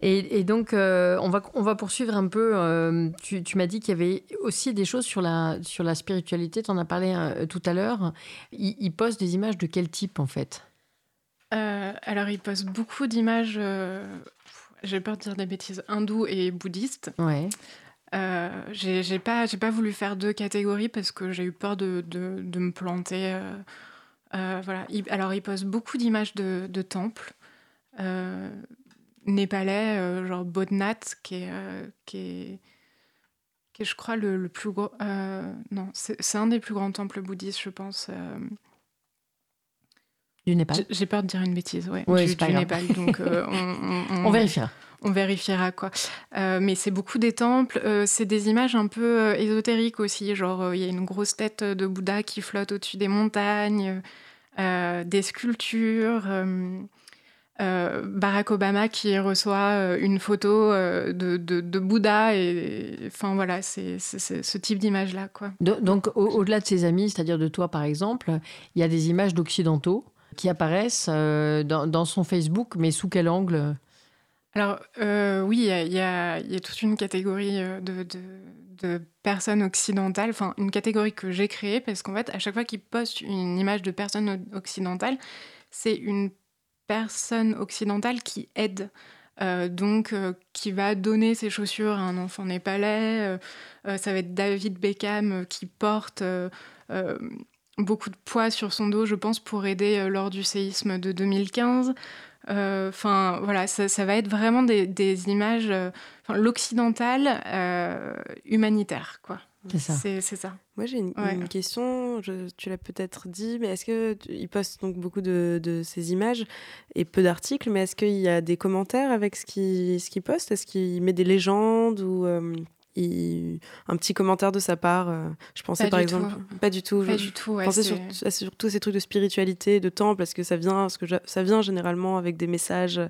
Et, donc, on, va, on va poursuivre un peu. tu, tu m'as dit qu'il y avait aussi des choses sur la, sur la spiritualité. Tu en as parlé tout à l'heure. Ils il postent des images de quel type, en fait? Euh, alors, il poste beaucoup d'images, euh, j'ai peur de dire des bêtises, hindoues et bouddhistes. Ouais. Euh, j'ai pas, pas voulu faire deux catégories parce que j'ai eu peur de, de, de me planter. voilà. alors, il poste beaucoup d'images de, de, temples népalais, genre Bodhnath, qui est, qui est, qui est, je crois, le, le plus gros. non, c'est un des plus grands temples bouddhistes, je pense. Du Népal J'ai peur de dire une bêtise, ouais. ouais du, du Népal. Donc, euh, on, vérifiera. On vérifiera, quoi. Euh, mais c'est beaucoup des temples. Euh, c'est des images un peu ésotériques aussi. Genre, il y a une grosse tête de Bouddha qui flotte au-dessus des montagnes, des sculptures. Barack Obama qui reçoit une photo de, de, Bouddha et enfin voilà c'est ce type d'image là quoi. Donc au-delà de ses amis, c'est-à-dire de toi par exemple, il y a des images d'occidentaux qui apparaissent euh, dans, son Facebook, mais sous quel angle? Alors euh, oui, il y, a toute une catégorie euh, de, de, personnes occidentales, enfin une catégorie que j'ai créée parce qu'en fait, à chaque fois qu'il poste une image de personne occidentale, c'est une personne occidentale qui aide. donc, qui va donner ses chaussures à un enfant népalais. ça va être David Beckham qui porte beaucoup de poids sur son dos, je pense, pour aider euh, lors du séisme de 2015. Euh, enfin, voilà, ça, va être vraiment des, images, euh, l'occidental humanitaire, quoi. C'est ça. C'est, ça. Moi, j'ai une, question. tu l'as peut-être dit, mais est-ce que il poste donc beaucoup de, ces images et peu d'articles, mais est-ce qu'il y a des commentaires avec ce qu'il ce poste? Est-ce qu'il met des légendes ou un petit commentaire de sa part. Euh, je pensais par exemple. Pas du tout. Pas du tout. je pensais sur, surtout ces trucs de spiritualité, de temple, parce que ça vient, parce que ça vient généralement avec des messages.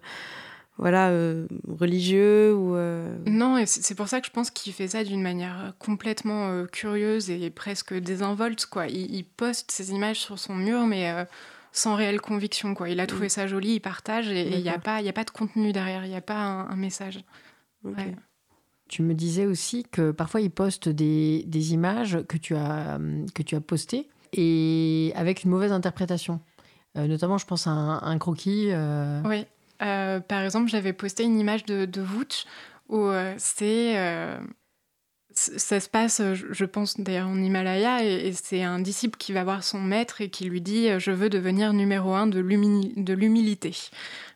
voilà, euh, religieux ou euh, Non, et c'est pour ça que je pense qu'il fait ça d'une manière complètement curieuse et presque désinvolte. Quoi. Il, poste ces images sur son mur, mais sans réelle conviction. Quoi. Il a trouvé mm. ça joli, il partage, et il n'y a, pas, a pas de contenu derrière, il n'y a pas un, message. Tu me disais aussi que parfois ils postent des, images que tu, as, que tu as postées et avec une mauvaise interprétation. Euh, notamment, je pense à un, croquis. Euh. Oui. Euh, par exemple, j'avais posté une image de, de Vouch où c'est ça se passe, je pense d'ailleurs en Himalaya, et, c'est un disciple qui va voir son maître et qui lui dit Je veux devenir numéro un de l'humilité.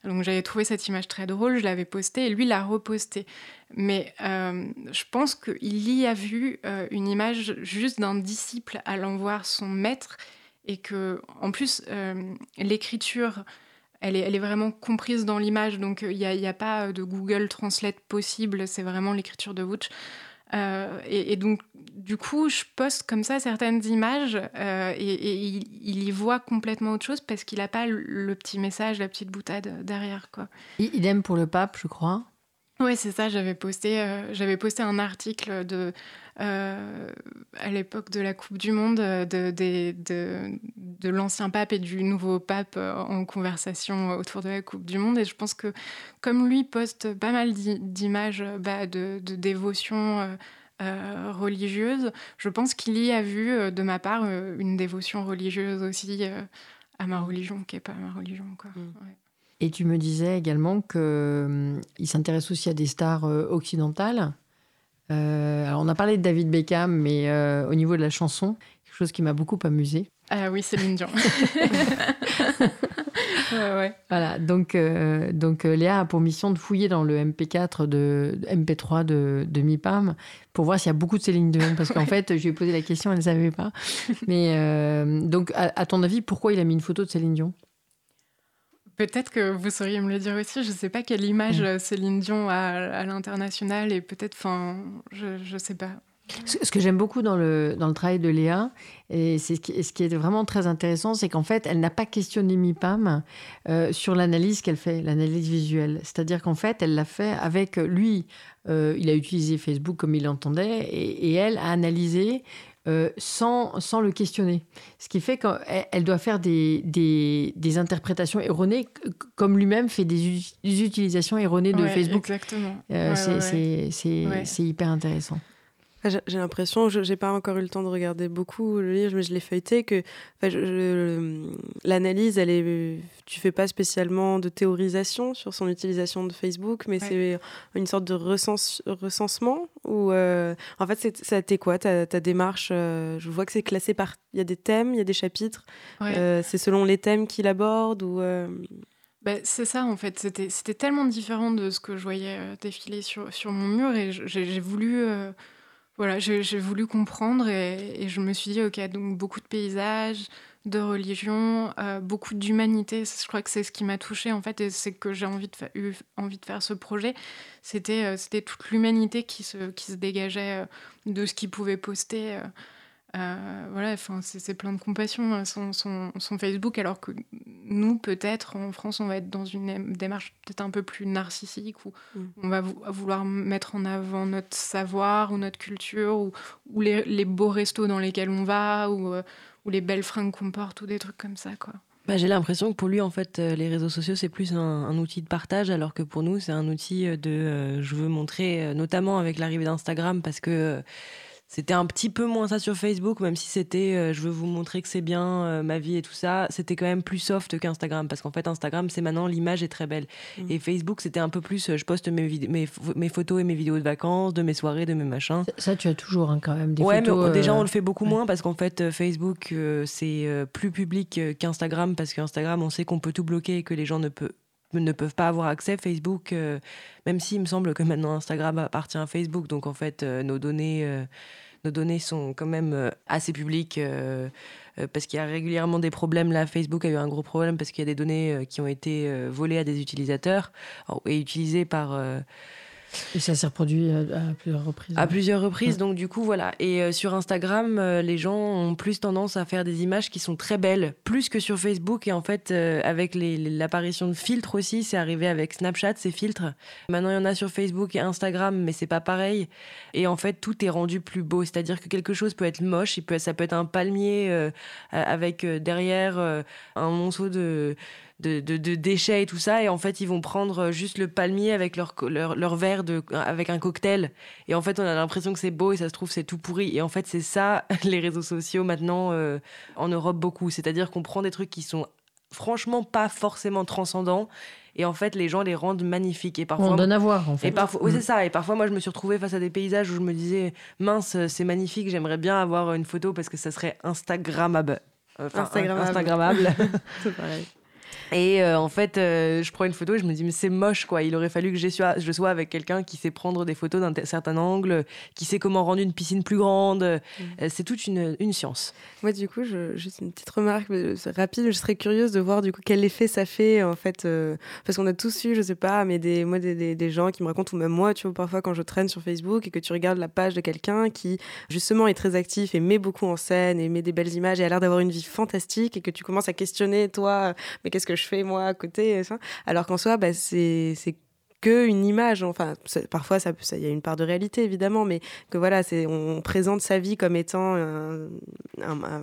Donc j'avais trouvé cette image très drôle, je l'avais postée et lui l'a repostée. Mais euh, je pense qu'il y a vu euh, une image juste d'un disciple allant voir son maître et que, en plus, euh, l'écriture. Elle est, vraiment comprise dans l'image, donc il n'y a, a, pas de Google Translate possible, c'est vraiment l'écriture de Wooch. Euh, et, donc, du coup, je poste comme ça certaines images euh, et, il, y voit complètement autre chose parce qu'il n'a pas le, petit message, la petite boutade derrière. Quoi. Idem pour le pape, je crois. Oui, c'est ça. J'avais posté, euh, j'avais posté un article de, à l'époque de la Coupe du Monde de, de, de, de l'ancien pape et du nouveau pape en conversation autour de la Coupe du Monde. Et je pense que comme lui poste pas mal d'images bah, de, dévotion religieuse, je pense qu'il y a vu de ma part une dévotion religieuse aussi à ma religion, qui n'est pas ma religion. Quoi. Mm. Et tu me disais également qu'il s'intéresse aussi à des stars occidentales. alors on a parlé de David Beckham, mais au niveau de la chanson, quelque chose qui m'a beaucoup amusé. Ah oui, Céline Dion. Voilà, donc, euh, donc euh, Léa a pour mission de fouiller dans le MP4 de MP3 de, de MIPAM pour voir s'il y a beaucoup de Céline Dion, parce qu'en fait, je lui ai posé la question, elle ne savait pas. Mais euh, donc, à, ton avis, pourquoi il a mis une photo de Céline Dion? Peut-être que vous sauriez me le dire aussi. Je ne sais pas quelle image mm. Céline Dion a à l'international et peut-être, enfin, je ne sais pas. Ce que j'aime beaucoup dans le, dans le travail de Léa, et c'est ce qui est vraiment très intéressant, c'est qu'en fait, elle n'a pas questionné MIPAM euh, sur l'analyse qu'elle fait, l'analyse visuelle. C'est-à-dire qu'en fait, elle l'a fait avec lui. Euh, il a utilisé Facebook comme il l'entendait, et, elle a analysé euh, sans, sans le questionner. Ce qui fait qu'elle doit faire des, des, des, interprétations erronées, comme lui-même fait des, utilisations erronées de Facebook. Exactement. c'est hyper intéressant. J'ai l'impression, je n'ai pas encore eu le temps de regarder beaucoup le livre, mais je l'ai feuilleté, que l'analyse, elle est, tu fais pas spécialement de théorisation sur son utilisation de Facebook, mais c'est une sorte de recensement ou euh, en fait, ça a été quoi ta, ta démarche euh, Je vois que c'est classé par, il y a des thèmes, il y a des chapitres. Euh, c'est selon les thèmes qu'il aborde ou bah, c'est ça en fait, c'était tellement différent de ce que je voyais défiler sur, sur mon mur et j'ai voulu voilà, j'ai voulu comprendre et, je me suis dit, ok, donc beaucoup de paysages, de religion, euh, beaucoup d'humanité. Je crois que c'est ce qui m'a touchée en fait, et c'est que j'ai eu envie de faire ce projet. C'était euh, toute l'humanité qui se, dégageait euh, de ce qu'il pouvait poster. Euh, voilà, enfin, c'est plein de compassion, euh, son, son, Facebook, alors que nous, peut-être, en France, on va être dans une démarche peut-être un peu plus narcissique, où mm. on va vouloir mettre en avant notre savoir ou notre culture, ou, ou les, les, beaux restos dans lesquels on va, ou, euh, ou les belles fringues qu'on porte, ou des trucs comme ça, quoi. Bah, J'ai l'impression que pour lui, en fait, les réseaux sociaux, c'est plus un, un, outil de partage, alors que pour nous, c'est un outil de... je veux montrer, notamment avec l'arrivée d'Instagram, parce que c'était un petit peu moins ça sur Facebook, même si c'était euh, je veux vous montrer que c'est bien euh, ma vie et tout ça. C'était quand même plus soft qu'Instagram parce qu'en fait Instagram c'est maintenant l'image est très belle mm. et Facebook c'était un peu plus euh, je poste mes, mes, mes, photos et mes vidéos de vacances, de mes soirées, de mes machins. Ça, tu as toujours hein, quand même des ouais, photos. mais déjà on le fait beaucoup moins parce qu'en fait Facebook c'est plus public qu'Instagram parce qu'Instagram on sait qu'on peut tout bloquer et que les gens ne peuvent ne peuvent pas avoir accès. Facebook, même s'il me semble que maintenant Instagram appartient à Facebook, donc en fait nos données nos données sont quand même euh, assez publiques euh, euh, parce qu'il y a régulièrement des problèmes. Là, Facebook a eu un gros problème parce qu'il y a des données qui ont été volées à des utilisateurs et utilisées par et ça s'est reproduit à, plusieurs reprises. À plusieurs reprises, donc du coup, voilà. Et euh, sur Instagram, euh, les gens ont plus tendance à faire des images qui sont très belles, plus que sur Facebook. Et en fait, euh, avec l'apparition de filtres aussi, c'est arrivé avec Snapchat, ces filtres. Maintenant, il y en a sur Facebook et Instagram, mais c'est pas pareil. Et en fait, tout est rendu plus beau. C'est-à-dire que quelque chose peut être moche, il peut, ça peut être un palmier avec derrière un monceau de de, de, déchets et tout ça. Et en fait, ils vont prendre euh, juste le palmier avec leur, leur, leur, verre de, avec un cocktail. Et en fait, on a l'impression que c'est beau et ça se trouve, c'est tout pourri. Et en fait, c'est ça, les réseaux sociaux maintenant euh, en Europe beaucoup. C'est-à-dire qu'on prend des trucs qui sont franchement pas forcément transcendants et en fait les gens les rendent magnifiques et parfois on donne à voir en fait et parfois oui, c'est mm. ça et parfois moi je me suis retrouvée face à des paysages où je me disais mince c'est magnifique j'aimerais bien avoir une photo parce que ça serait instagrammable instagrammable, instagrammable. c'est pareil et euh, en fait, euh, je prends une photo et je me dis, mais c'est moche, quoi. Il aurait fallu que je sois avec quelqu'un qui sait prendre des photos d'un certain angle, qui sait comment rendre une piscine plus grande. Euh, mm. c'est toute une, une, science. Moi, du coup, je, juste une petite remarque rapide. Je serais curieuse de voir, du coup, quel effet ça fait, en fait. parce qu'on a tous eu, je sais pas, mais des, moi, des, des, gens qui me racontent, ou même moi, tu vois, parfois quand je traîne sur Facebook et que tu regardes la page de quelqu'un qui, justement, est très actif et met beaucoup en scène et met des belles images et a l'air d'avoir une vie fantastique et que tu commences à questionner, toi, mais qu'est-ce que je fais moi à côté. Alors qu'en soi, bah, c'est que une image. Enfin, parfois, ça, il y a une part de réalité évidemment, mais que voilà, c'est on présente sa vie comme étant un,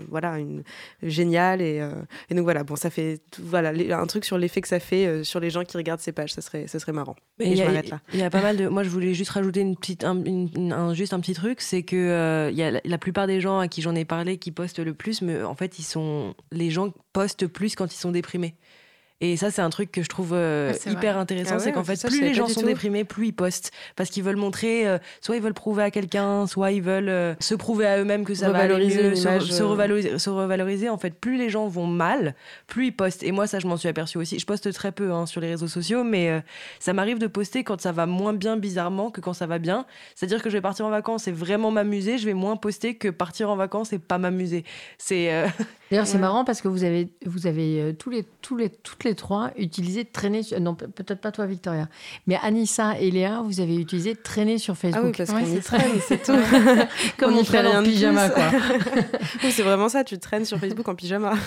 voilà une géniale et, et, donc voilà, bon, ça fait voilà un truc sur l'effet que ça fait sur les gens qui regardent ces pages. Ça serait, ça serait marrant. Et, je m'arrête là. Il y a pas mal de. Moi, je voulais juste rajouter une petite, un, juste un petit truc, c'est que il y a la, la plupart des gens à qui j'en ai parlé qui postent le plus, mais en fait, ils sont les gens postent plus quand ils sont déprimés. Et ça, c'est un truc que je trouve euh, hyper intéressant. Ah c'est qu'en fait, plus les gens sont déprimés, plus ils postent. Parce qu'ils veulent montrer, euh, soit ils veulent prouver à quelqu'un, soit ils veulent euh, se prouver à eux-mêmes que ça va aller mieux, se, revaloriser, se, revaloriser, En fait, plus les gens vont mal, plus ils postent. Et moi, ça, je m'en suis aperçu aussi. Je poste très peu hein, sur les réseaux sociaux, mais ça m'arrive de poster quand ça va moins bien, bizarrement, que quand ça va bien. C'est-à-dire que je vais partir en vacances et vraiment m'amuser, je vais moins poster que partir en vacances et pas m'amuser. C'est. D'ailleurs, c'est marrant parce que vous avez, vous avez tous les, tous les, toutes les trois utilisé traîner. Sur... Non, peut-être pas toi, Victoria. Mais Anissa et Léa, vous avez utilisé traîner sur Facebook. Ah oui, parce qu'on y traîne, c'est tout. Comme on, traîne en pyjama, quoi. c'est vraiment ça, tu traînes sur Facebook en pyjama.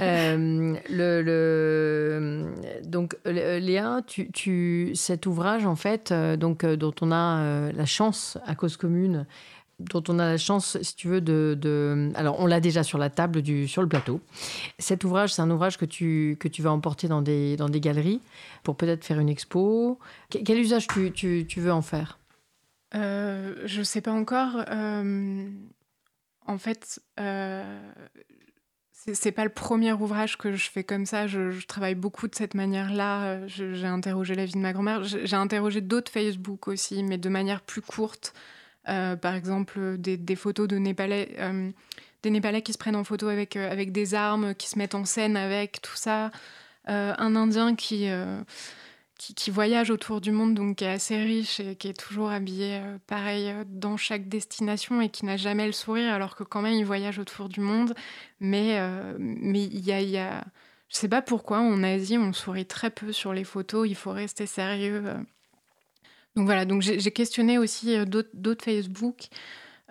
Euh, le, le, Donc, Léa, tu, tu, cet ouvrage, en fait, euh, donc, euh, dont on a la chance, à cause commune, dont on a la chance, si tu veux, de... Alors, on l'a déjà sur la table, sur le plateau. Cet ouvrage, c'est un ouvrage que tu, que tu vas emporter dans des, dans des galeries pour peut-être faire une expo. Quel usage tu, tu, veux en faire? Euh, Je ne sais pas encore. Euh, en fait, euh, c'est pas le premier ouvrage que je fais comme ça. Je travaille beaucoup de cette manière-là. J'ai interrogé la vie de ma grand-mère. J'ai interrogé d'autres Facebook aussi, mais de manière plus courte. Euh, par exemple, des, photos de Népalais, euh, des Népalais qui se prennent en photo avec, euh, avec des armes, qui se mettent en scène avec tout ça. un Indien qui, qui, voyage autour du monde, donc qui est assez riche et qui est toujours habillé pareil dans chaque destination et qui n'a jamais le sourire, alors que quand même il voyage autour du monde. Mais mais il y a, y a je sais pas pourquoi en Asie on sourit très peu sur les photos, il faut rester sérieux. Donc voilà, donc j'ai questionné aussi euh, d'autres Facebook.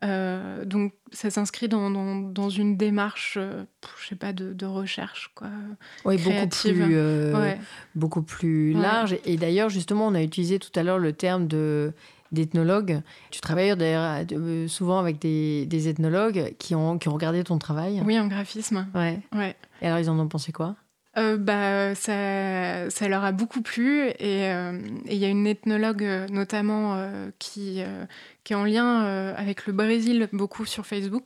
Euh, donc ça s'inscrit dans, dans, une démarche, euh, je sais pas, de, de recherche, quoi. Oui, beaucoup plus, beaucoup plus large. Et d'ailleurs, justement, on a utilisé tout à l'heure le terme de d'ethnologue. Tu travailles d'ailleurs souvent avec des, des, ethnologues qui ont, qui ont regardé ton travail. Oui, en graphisme. Ouais. ouais. Et alors, ils en ont pensé quoi? Euh, bah, ça, ça, leur a beaucoup plu euh, et il y a une ethnologue euh, notamment qui, qui est en lien avec le Brésil beaucoup sur Facebook.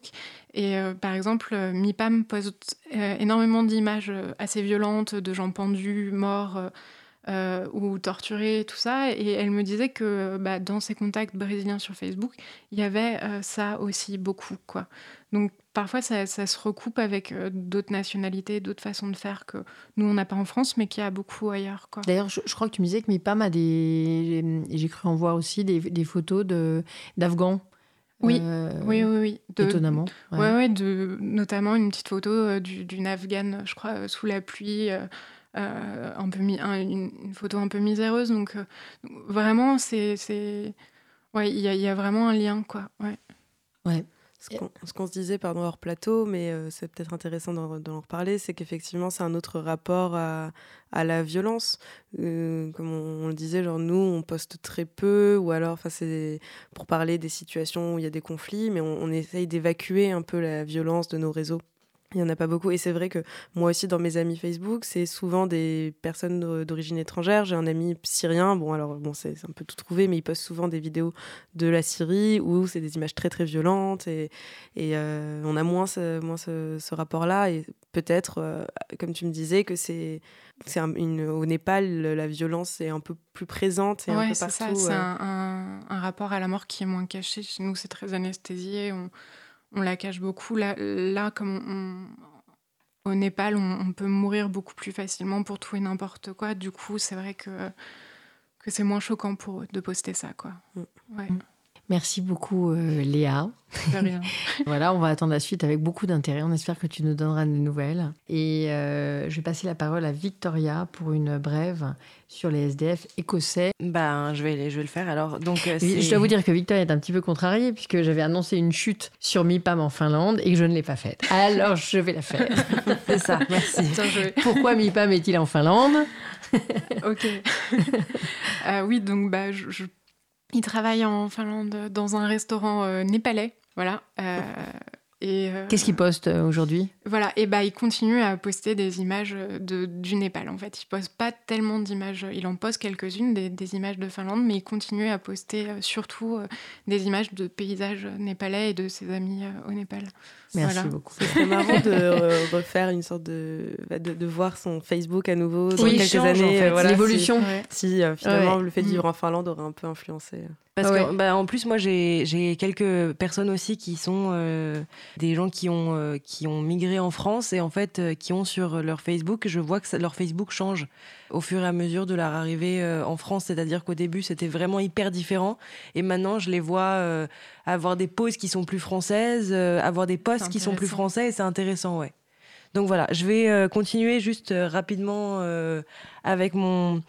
Et par exemple, MIPAM poste énormément d'images assez violentes de gens pendus, morts. ou torturés, tout ça. Et elle me disait que bah, dans ses contacts brésiliens sur Facebook, il y avait ça aussi beaucoup. Quoi. Donc parfois ça, se recoupe avec euh, d'autres nationalités, d'autres façons de faire que nous on n'a pas en France, mais qu'il y a beaucoup ailleurs. D'ailleurs, je, crois que tu me disais que MIPAM a des, j'ai cru en voir aussi des, des photos de d'Afghans. Oui, euh, oui, oui, oui. étonnamment. Ouais, ouais, de, notamment une petite photo euh, d'une Afghane, je crois, sous la pluie. un peu une, photo un peu miséreuse donc vraiment c'est ouais il y, y, a vraiment un lien quoi ouais ouais ce qu'on se disait pardon, hors plateau, mais euh, c'est peut-être intéressant d'en reparler, c'est qu'effectivement, c'est un autre rapport à, la violence. Euh, comme on, le disait, genre nous, on poste très peu, ou alors c'est pour parler des situations où il y a des conflits, mais on essaye d'évacuer un peu la violence de nos réseaux. Il n'y en a pas beaucoup. Et c'est vrai que moi aussi, dans mes amis Facebook, c'est souvent des personnes d'origine étrangère. J'ai un ami syrien. Bon, alors, bon, c'est un peu tout trouvé, mais il poste souvent des vidéos de la Syrie où c'est des images très, très violentes. Et, et euh, on a moins ce, moins ce, rapport-là. Et peut-être, euh, comme tu me disais, que c'est. au Népal, la violence est un peu plus présente et un peu partout. c'est ça. C'est euh. un, un, rapport à la mort qui est moins caché. Chez nous, c'est très anesthésié. On on la cache beaucoup. Là, là comme au Népal, on, peut mourir beaucoup plus facilement pour tout et n'importe quoi. Du coup, c'est vrai que, que c'est moins choquant pour eux de poster ça. Quoi. Mm. Merci beaucoup, euh, Léa. voilà, on va attendre la suite avec beaucoup d'intérêt. On espère que tu nous donneras des nouvelles. Et euh, je vais passer la parole à Victoria pour une brève sur les SDF écossais. Ben, je vais, je vais le faire alors. Donc, euh, je dois vous dire que Victoria est un petit peu contrariée puisque j'avais annoncé une chute sur MIPAM en Finlande et que je ne l'ai pas faite. Alors, je vais la faire. C'est ça, merci. Pourquoi MIPAM est-il en Finlande? Ok. oui, donc bah, je, il travaille en Finlande dans un restaurant népalais. Voilà. Euh, Qu'est-ce qu'il poste euh, aujourd'hui? Voilà, et bah il continue à poster des images euh, de, du Népal. En fait, il poste pas tellement d'images. Il en poste quelques-unes des, images de Finlande, mais il continue à poster surtout des images de paysages népalais et de ses amis au Népal. Merci beaucoup. C'est marrant de refaire une sorte de, bah, de, voir son Facebook à nouveau dans quelques années. L'évolution. Si, finalement le fait de vivre en Finlande aurait un peu influencé. Parce que, bah, en plus, moi, j'ai quelques personnes aussi qui sont euh, des gens qui ont, euh, qui ont migré en France et en fait, euh, qui ont sur leur Facebook, je vois que leur Facebook change au fur et à mesure de leur arrivée en France. C'est-à-dire qu'au début, c'était vraiment hyper différent. Et maintenant, je les vois avoir des poses qui sont plus françaises, avoir des posts qui sont plus français et c'est intéressant, ouais. Donc voilà, je vais continuer juste rapidement avec mon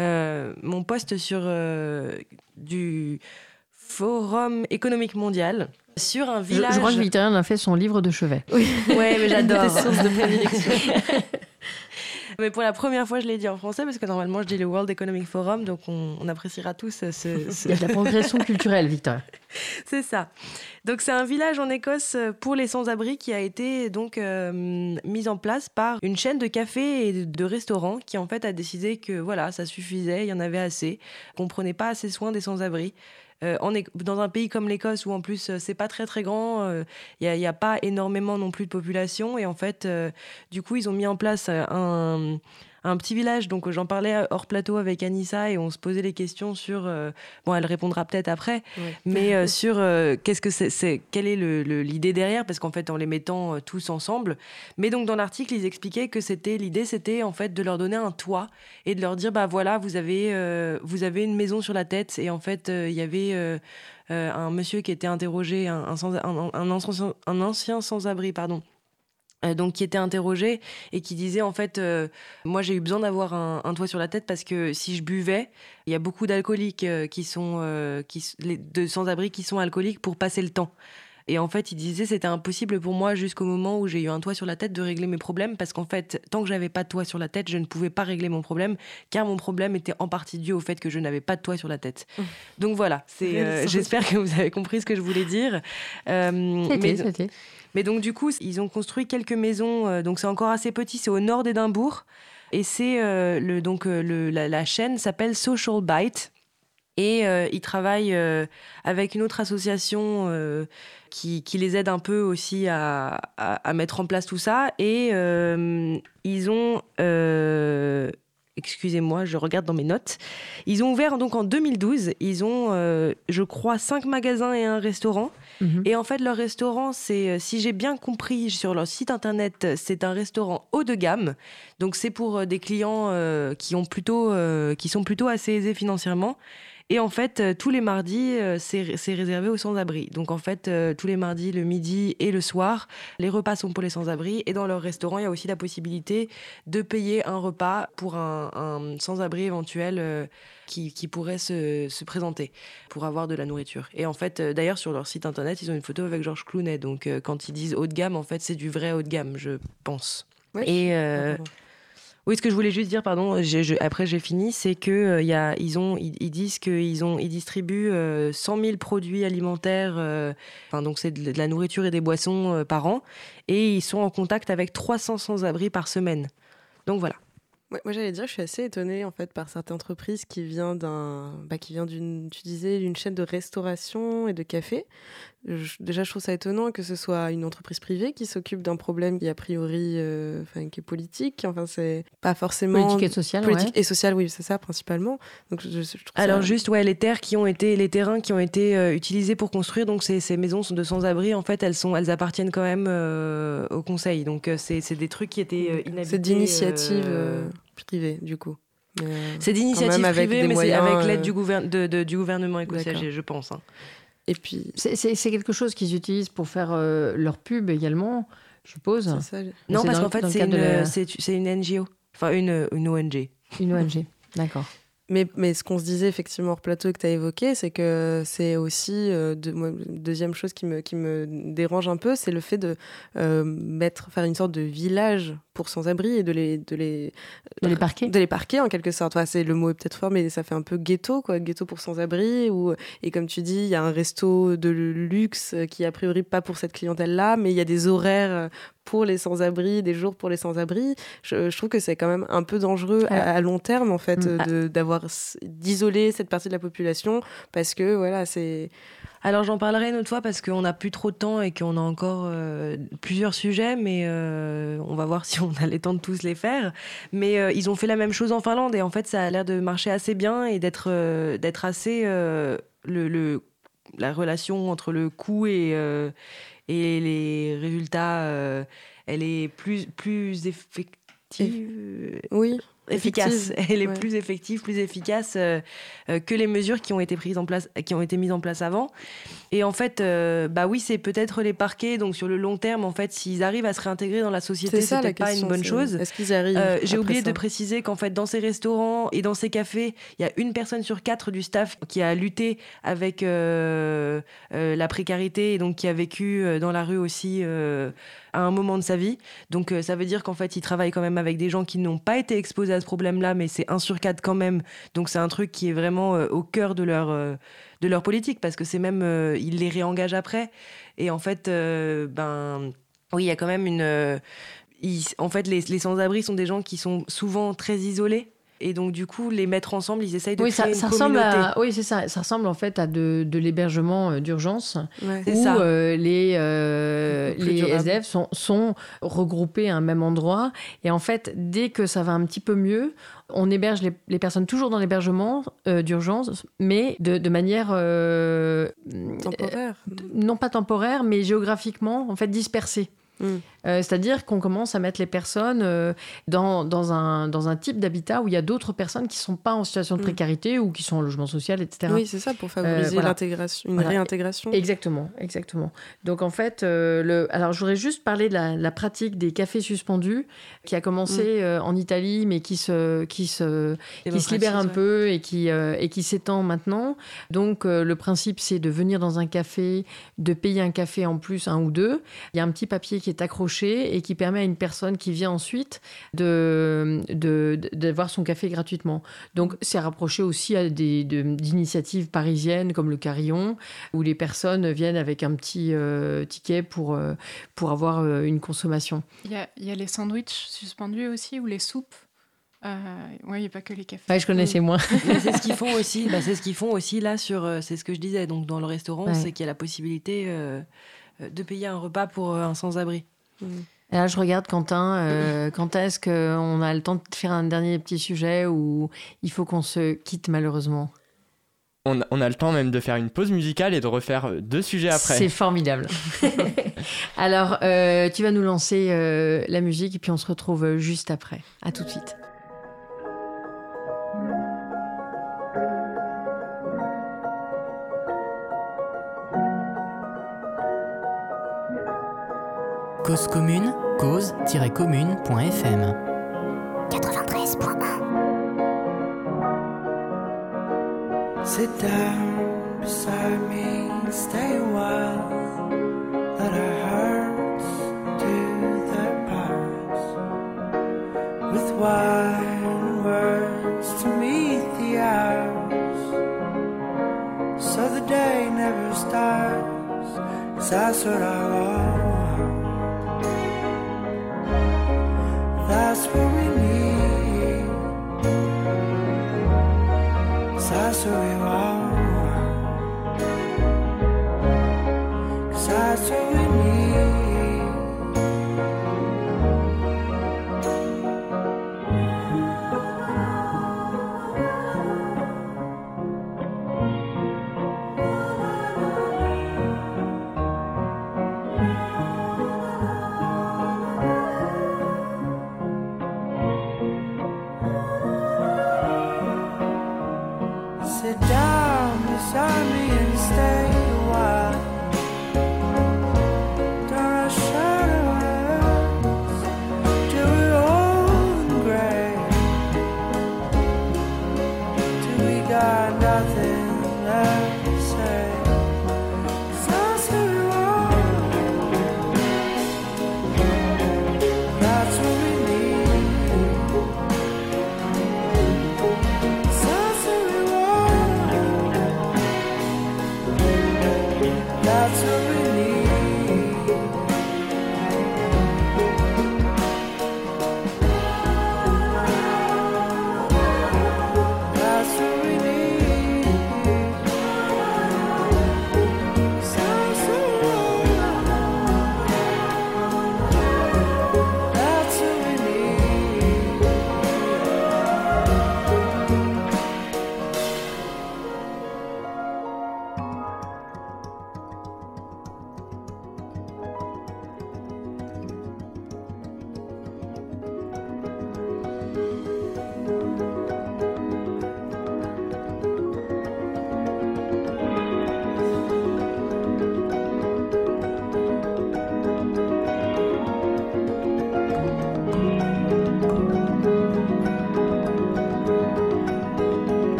euh, mon poste sur euh, du Forum économique mondial sur un village. Je, crois que Victorien a fait son livre de chevet. Oui, ouais, mais j'adore. Mais pour la première fois, je l'ai dit en français parce que normalement, je dis le World Economic Forum, donc on, appréciera tous ce, Il y a de la progression culturelle, Victor. C'est ça. Donc c'est un village en Écosse pour les sans-abri qui a été donc euh, mis en place par une chaîne de cafés et de restaurants qui en fait a décidé que voilà, ça suffisait, il y en avait assez, qu'on prenait pas assez soin des sans-abri. Euh, dans un pays comme l'Écosse où en plus euh, c'est pas très très grand, il euh, n'y a, a, pas énormément non plus de population. Et en fait du coup ils ont mis en place un un petit village. Donc j'en parlais hors plateau avec Anissa et on se posait les questions sur. Euh, bon, elle répondra peut-être après, mais euh, sur euh, qu'est-ce que c'est, quelle est l'idée derrière, parce qu'en fait en les mettant tous ensemble. Mais donc dans l'article ils expliquaient que c'était l'idée, c'était en fait de leur donner un toit et de leur dire bah voilà vous avez vous avez une maison sur la tête et en fait il y avait un monsieur qui était interrogé, un, un, un, un ancien sans-abri, pardon, donc qui était interrogé et qui disait en fait euh, moi j'ai eu besoin d'avoir un, toit sur la tête parce que si je buvais il y a beaucoup d'alcooliques euh, qui sont qui, de sans-abri qui sont alcooliques pour passer le temps et en fait il disait c'était impossible pour moi jusqu'au moment où j'ai eu un toit sur la tête de régler mes problèmes parce qu'en fait tant que j'avais pas de toit sur la tête je ne pouvais pas régler mon problème car mon problème était en partie dû au fait que je n'avais pas de toit sur la tête mmh. donc voilà c'est j'espère que vous avez compris ce que je voulais dire c'était, mais donc du coup, ils ont construit quelques maisons. Euh, donc c'est encore assez petit. C'est au nord d'Édimbourg. Et c'est euh, le donc euh, le, la, chaîne s'appelle Social Byte. Et ils travaillent avec une autre association qui, qui, les aide un peu aussi à, à, mettre en place tout ça. Et ils ont excusez-moi, je regarde dans mes notes. Ils ont ouvert donc en 2012. Ils ont, je crois, cinq magasins et un restaurant. Mhm. Et en fait, leur restaurant, c'est, euh, si j'ai bien compris sur leur site internet, c'est un restaurant haut de gamme. Donc c'est pour euh, des clients euh, qui, ont plutôt, qui sont plutôt assez aisés financièrement. Et en fait, tous les mardis, c'est réservé aux sans-abri. Donc en fait, tous les mardis, le midi et le soir, les repas sont pour les sans-abri. Et dans leur restaurant, il y a aussi la possibilité de payer un repas pour un, un sans-abri éventuel qui, pourraient se, présenter pour avoir de la nourriture. Et en fait, euh, d'ailleurs, sur leur site internet, ils ont une photo avec Georges Clounet. Donc, euh, quand ils disent haut de gamme, en fait, c'est du vrai haut de gamme, je pense. Et. Euh, oui, ce que je voulais juste dire, pardon, après j'ai fini, c'est y a, ils, ils, disent qu'ils ils distribuent 100 000 produits alimentaires, enfin donc c'est de, la nourriture et des boissons par an, et ils sont en contact avec 300 sans-abri par semaine. Donc voilà moi, j'allais dire, je suis assez étonnée en fait par cette entreprise qui vient d'un, bah, d'une chaîne de restauration et de café. Déjà, je trouve ça étonnant que ce soit une entreprise privée qui s'occupe d'un problème qui a priori, euh, enfin, qui est politique. Enfin, c'est pas forcément politique et social. Politique et social, oui, c'est ça principalement. Donc, je, Alors juste, ouais, les terres qui ont été, les terrains qui ont été euh, utilisés pour construire donc ces, ces maisons de sans-abri, en fait, elles sont, elles appartiennent quand même euh, au conseil. Donc c'est, des trucs qui étaient inhabités. C'est d'initiative privé, du coup. C'est d'initiative privée, mais c'est avec l'aide du, du, gouvernement écossais, je pense. Hein. Et puis, c'est quelque chose qu'ils utilisent pour faire euh, leur pub également, je suppose. non, parce qu'en fait, c'est une, une, NGO, enfin une, une ONG. Une ONG, d'accord. Mais, mais, ce qu'on se disait effectivement hors plateau que tu as évoqué, c'est que c'est aussi, euh, de, deuxième chose qui me, qui me dérange un peu, c'est le fait de mettre, faire une sorte de village pour sans-abri et de les, de les, de les parquer. De les parquer en quelque sorte. Enfin, c'est le mot est peut-être fort, mais ça fait un peu ghetto, quoi, ghetto pour sans-abri. Ou et comme tu dis, il y a un resto de luxe qui a priori pas pour cette clientèle-là, mais il y a des horaires pour les sans-abri, des jours pour les sans-abri. Je, trouve que c'est quand même un peu dangereux à, long terme, en fait, mm. d'avoir d'isoler cette partie de la population parce que voilà, c'est alors j'en parlerai une autre fois parce qu'on n'a plus trop de temps et qu'on a encore euh, plusieurs sujets, mais euh, on va voir si on a le temps de tous les faire. Mais euh, ils ont fait la même chose en Finlande et en fait ça a l'air de marcher assez bien et d'être d'être assez le, la relation entre le coût et et les résultats, elle est plus plus effective. Oui efficace. Elle est plus effective, plus efficace euh, euh, que les mesures qui ont été prises en place, qui ont été mises en place avant. Et en fait, euh, bah oui, c'est peut-être les parquets. Donc sur le long terme, en fait, s'ils arrivent à se réintégrer dans la société, c'est peut-être pas une bonne chose. Est-ce qu'ils arrivent J'ai oublié de préciser qu'en fait, dans ces restaurants et dans ces cafés, il y a une personne sur quatre du staff qui a lutté avec la précarité et donc qui a vécu dans la rue aussi à un moment de sa vie. Donc ça veut dire qu'en fait, ils travaillent quand même avec des gens qui n'ont pas été exposés à ce problème-là, mais c'est 1 sur 4 quand même. Donc c'est un truc qui est vraiment euh, au cœur de leur, euh, de leur politique, parce que c'est même, euh, ils les réengagent après. Et en fait, ben, oui, il y a quand même une... en fait, les, les sans-abri sont des gens qui sont souvent très isolés. Et donc, du coup, les mettre ensemble, ils essayent de oui, créer ça, une ressemble communauté. À, oui, c'est ça. Ça ressemble en fait à de, de l'hébergement euh, d'urgence où euh, les, euh, les SDF sont, sont regroupés à un même endroit. Et en fait, dès que ça va un petit peu mieux, on héberge les, les personnes toujours dans l'hébergement d'urgence, mais de, de manière... temporaire. non pas temporaire, mais géographiquement, en fait, dispersée. Mm. Euh, c'est-à-dire qu'on commence à mettre les personnes euh, dans, dans, un, dans un type d'habitat où il y a d'autres personnes qui ne sont pas en situation de mm. précarité ou qui sont en logement social, etc. Oui, c'est ça, pour favoriser euh, l'intégration, une réintégration. Exactement, exactement. Donc en fait, le... alors je voudrais juste parler de la, pratique des cafés suspendus qui a commencé mm. en Italie, mais qui se, qui se, qui se libère un peu et qui, et qui s'étend maintenant. Donc le principe, c'est de venir dans un café, de payer un café en plus, un ou deux. Il y a un petit papier qui est accroché et qui permet à une personne qui vient ensuite de, d'avoir son café gratuitement. Donc c'est rapproché aussi à des, d'initiatives parisiennes comme le Carillon, où les personnes viennent avec un petit euh, ticket pour, euh, pour avoir euh, une consommation. Il y a, y a les sandwichs suspendus aussi, ou les soupes? Euh, oui, il n'y a pas que les cafés. Ouais, je connaissais moins. c'est ce qu'ils font aussi. Bah, c'est ce qu'ils font aussi là sur. c'est ce que je disais. Donc dans le restaurant, c'est qu'il y a la possibilité de payer un repas pour un sans-abri. Et là, je regarde Quentin. Euh, quand est-ce qu'on a le temps de faire un dernier petit sujet ou il faut qu'on se quitte malheureusement? On, a le temps même de faire une pause musicale et de refaire deux sujets après. C'est formidable. Alors, euh, tu vas nous lancer euh, la musique et puis on se retrouve juste après. À tout de suite. Cause commune, cause-commune.fm 93.1 Sit down beside me, stay a while. Let our hearts do their parts. With wine words to meet the hours. So the day never starts. That's what I want. That's what we need. That's what we want. That's what we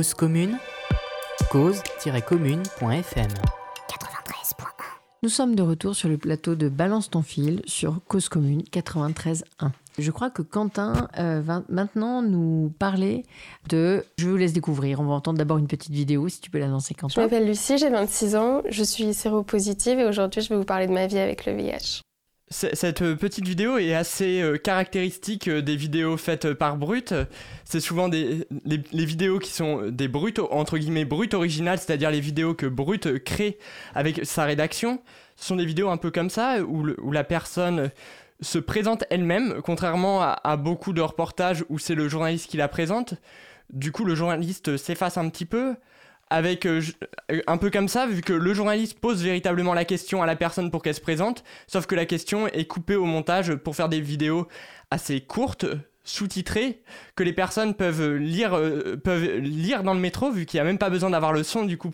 Cause commune cause-commune.fm Nous sommes de retour sur le plateau de Balance ton fil sur Cause Commune 93.1. Je crois que Quentin euh, va maintenant nous parler de... Je vous laisse découvrir. On va entendre d'abord une petite vidéo, si tu peux la lancer, Je Quentin. m'appelle Lucie, j'ai 26 ans, je suis séropositive et aujourd'hui je vais vous parler de ma vie avec le VIH. Cette euh, petite vidéo est assez euh, caractéristique euh, des vidéos faites par Brut. C'est souvent des, les, vidéos qui sont des brutes, entre guillemets, brutes originales, c'est-à-dire les vidéos que Brut crée avec sa rédaction. Ce sont des vidéos un peu comme ça, où, où la personne se présente elle-même, contrairement à beaucoup de reportages où c'est le journaliste qui la présente. Du coup, le journaliste s'efface un petit peu, avec euh, euh, un peu comme ça, vu que le journaliste pose véritablement la question à la personne pour qu'elle se présente, sauf que la question est coupée au montage pour faire des vidéos assez courtes, sous-titrées, que les personnes peuvent lire, euh, peuvent lire dans le métro, vu qu'il n'y a même pas besoin d'avoir le son du coup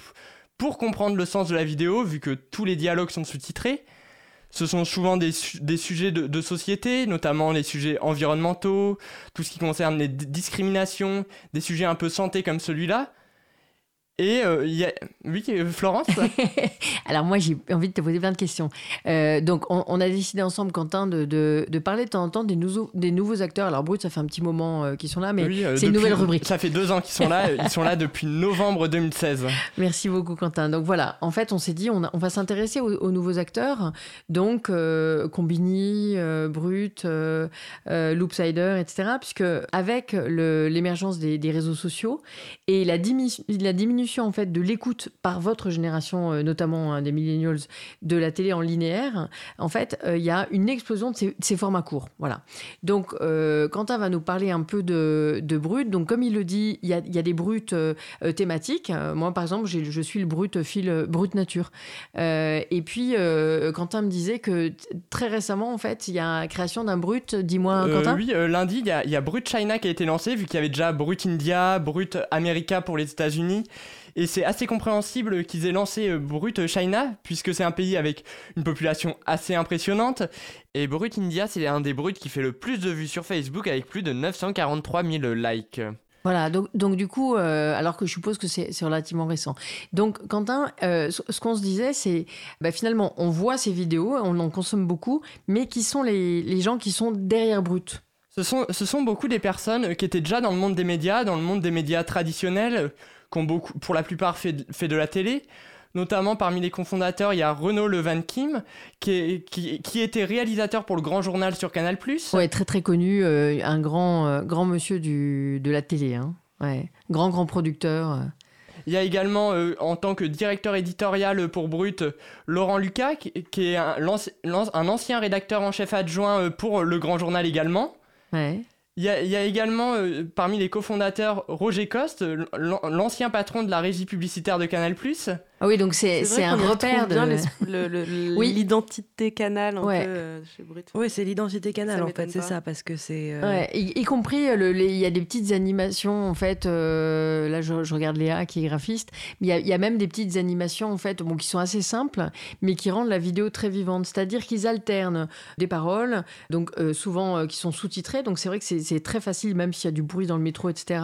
pour comprendre le sens de la vidéo, vu que tous les dialogues sont sous-titrés. Ce sont souvent des, des sujets de, société, notamment les sujets environnementaux, tout ce qui concerne les discriminations, des sujets un peu santé comme celui-là. Et euh, il y a... Oui, euh, Florence Alors moi, j'ai envie de te poser plein de questions. Euh, donc, on, on a décidé ensemble, Quentin, de, de- de parler de temps en temps des, nouveaux- des nouveaux acteurs. Alors, Brut, ça fait un petit moment euh, qu'ils sont là, mais Oui, c'est une nouvelle rubrique. Ça fait deux ans qu'ils sont là. Ils sont là depuis novembre 2016. Merci beaucoup, Quentin. Donc voilà, en fait, on s'est dit, on, a- on va s'intéresser aux, aux nouveaux acteurs. Donc, Combini, Brut, Loopsider, etc. Puisque avec l'émergence des, des réseaux sociaux et la, dimi- la diminution en fait de l'écoute par votre génération, euh, notamment hein, des millennials, de la télé en linéaire, en fait, euh, il y a une explosion de ces, de ces formats courts. Voilà. Donc, euh, Quentin va nous parler un peu de, de Brut. Donc, comme il le dit, il y a, il y a des brutes euh, thématiques. Moi, par exemple, je suis le brut fil brut nature. Et puis, Quentin me disait que très récemment, en fait, il y a la création d'un brut. Dis-moi, Quentin. oui, lundi, il y a, y a Brut China qui a été lancé, vu qu'il y avait déjà Brut India, Brut America pour les États-Unis. Et c'est assez compréhensible qu'ils aient lancé euh, Brut China, puisque c'est un pays avec une population assez impressionnante. Et Brut India, c'est un des bruts qui fait le plus de vues sur Facebook, avec plus de 943 000 likes. Voilà, donc, donc du coup, euh, alors que je suppose que c'est relativement récent. Donc, Quentin, euh, ce qu'on se disait, c'est bah, finalement, on voit ces vidéos, on en consomme beaucoup, mais qui sont les, les gens qui sont derrière Brut? Ce sont, ce sont beaucoup des personnes qui étaient déjà dans le monde des médias, dans le monde des médias traditionnels, qui ont beaucoup, pour la plupart fait, fait de la télé. Notamment parmi les cofondateurs, il y a Renaud Levan Kim, qui, qui, qui, était réalisateur pour le Grand Journal sur Canal+. Ouais, très très connu, euh, un grand, euh, grand monsieur du, de la télé. Hein. Ouais. Grand grand producteur. Euh. Il y a également, en tant que directeur éditorial pour Brut, Laurent Lucas, qui, qui est un, un, ancien rédacteur en chef adjoint pour le Grand Journal également. Ouais. Il y, a, également euh, parmi les cofondateurs Roger Coste, l'ancien patron de la régie publicitaire de Canal+. Ah oui, donc c'est un repère de l'identité canal un peu euh, chez Brut. Oui, c'est l'identité canal en fait, c'est ça parce que c'est. Euh, y, compris il y a des petites animations en fait. Euh, là, je, regarde Léa qui est graphiste, mais il y, a même des petites animations en fait, bon, qui sont assez simples, mais qui rendent la vidéo très vivante. C'est-à-dire qu'ils alternent des paroles, donc souvent qui sont sous-titrées. Donc c'est vrai que c'est très facile, même s'il y a du bruit dans le métro, etc.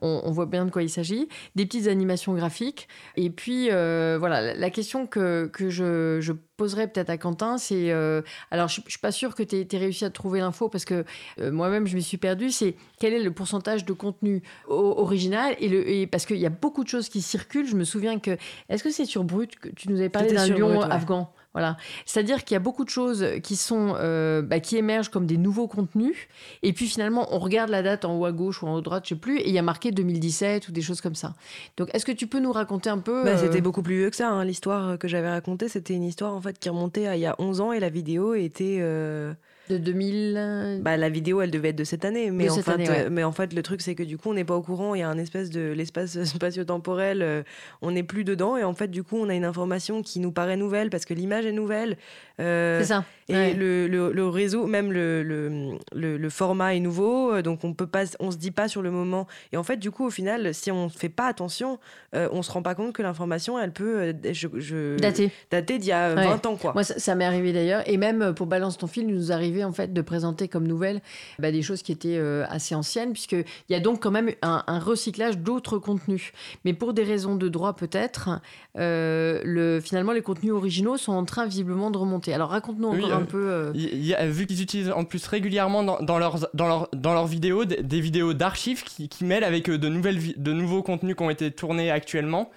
On, on voit bien de quoi il s'agit. Des petites animations graphiques, et puis euh, voilà, la question que, que je, je poserais peut-être à Quentin, c'est. Euh, alors, je ne suis pas sûre que tu aies, réussi à trouver l'info parce que euh, moi-même, je me suis perdue. C'est quel est le pourcentage de contenu original et, le, et Parce qu'il y a beaucoup de choses qui circulent. Je me souviens que. Est-ce que c'est sur Brut que tu nous avais parlé d'un lion afghan? Voilà. C'est-à-dire qu'il y a beaucoup de choses qui sont euh, bah, qui émergent comme des nouveaux contenus, et puis finalement on regarde la date en haut à gauche ou en haut à droite, je sais plus, et il y a marqué 2017 ou des choses comme ça. Donc est-ce que tu peux nous raconter un peu bah, C'était euh, beaucoup plus vieux que ça. Hein. L'histoire que j'avais racontée, c'était une histoire en fait qui remontait à il y a 11 ans, et la vidéo était euh, de 2000 bah, La vidéo, elle devait être de cette année. Mais, en, fait, mais en fait, le truc, c'est que du coup, on n'est pas au courant. Il y a un espèce de l'espace spatio-temporel. Euh, on n'est plus dedans. Et en fait, du coup, on a une information qui nous paraît nouvelle parce que l'image est nouvelle. Euh, c'est ça. Et le, le, réseau, même le, le, le, format est nouveau. Euh, donc, on peut pas, on se dit pas sur le moment. Et en fait, du coup, au final, si on ne fait pas attention, on se rend pas compte que l'information, elle peut je, dater. dater d'il y a 20 ans. Quoi. Moi, ça, ça m'est arrivé d'ailleurs. Et même pour Balance ton film, il nous en fait de présenter comme nouvelles bah, des choses qui étaient euh, assez anciennes, puisqu'il y a donc quand même un, recyclage d'autres contenus. Mais pour des raisons de droit peut-être, euh, le, finalement les contenus originaux sont en train visiblement de remonter. Alors raconte-nous encore un euh, peu. vu qu'ils utilisent en plus régulièrement dans, leurs, dans, leur, dans leurs vidéos des, vidéos d'archives qui, qui, mêlent avec de, nouvelles, de nouveaux contenus qui ont été tournés actuellement.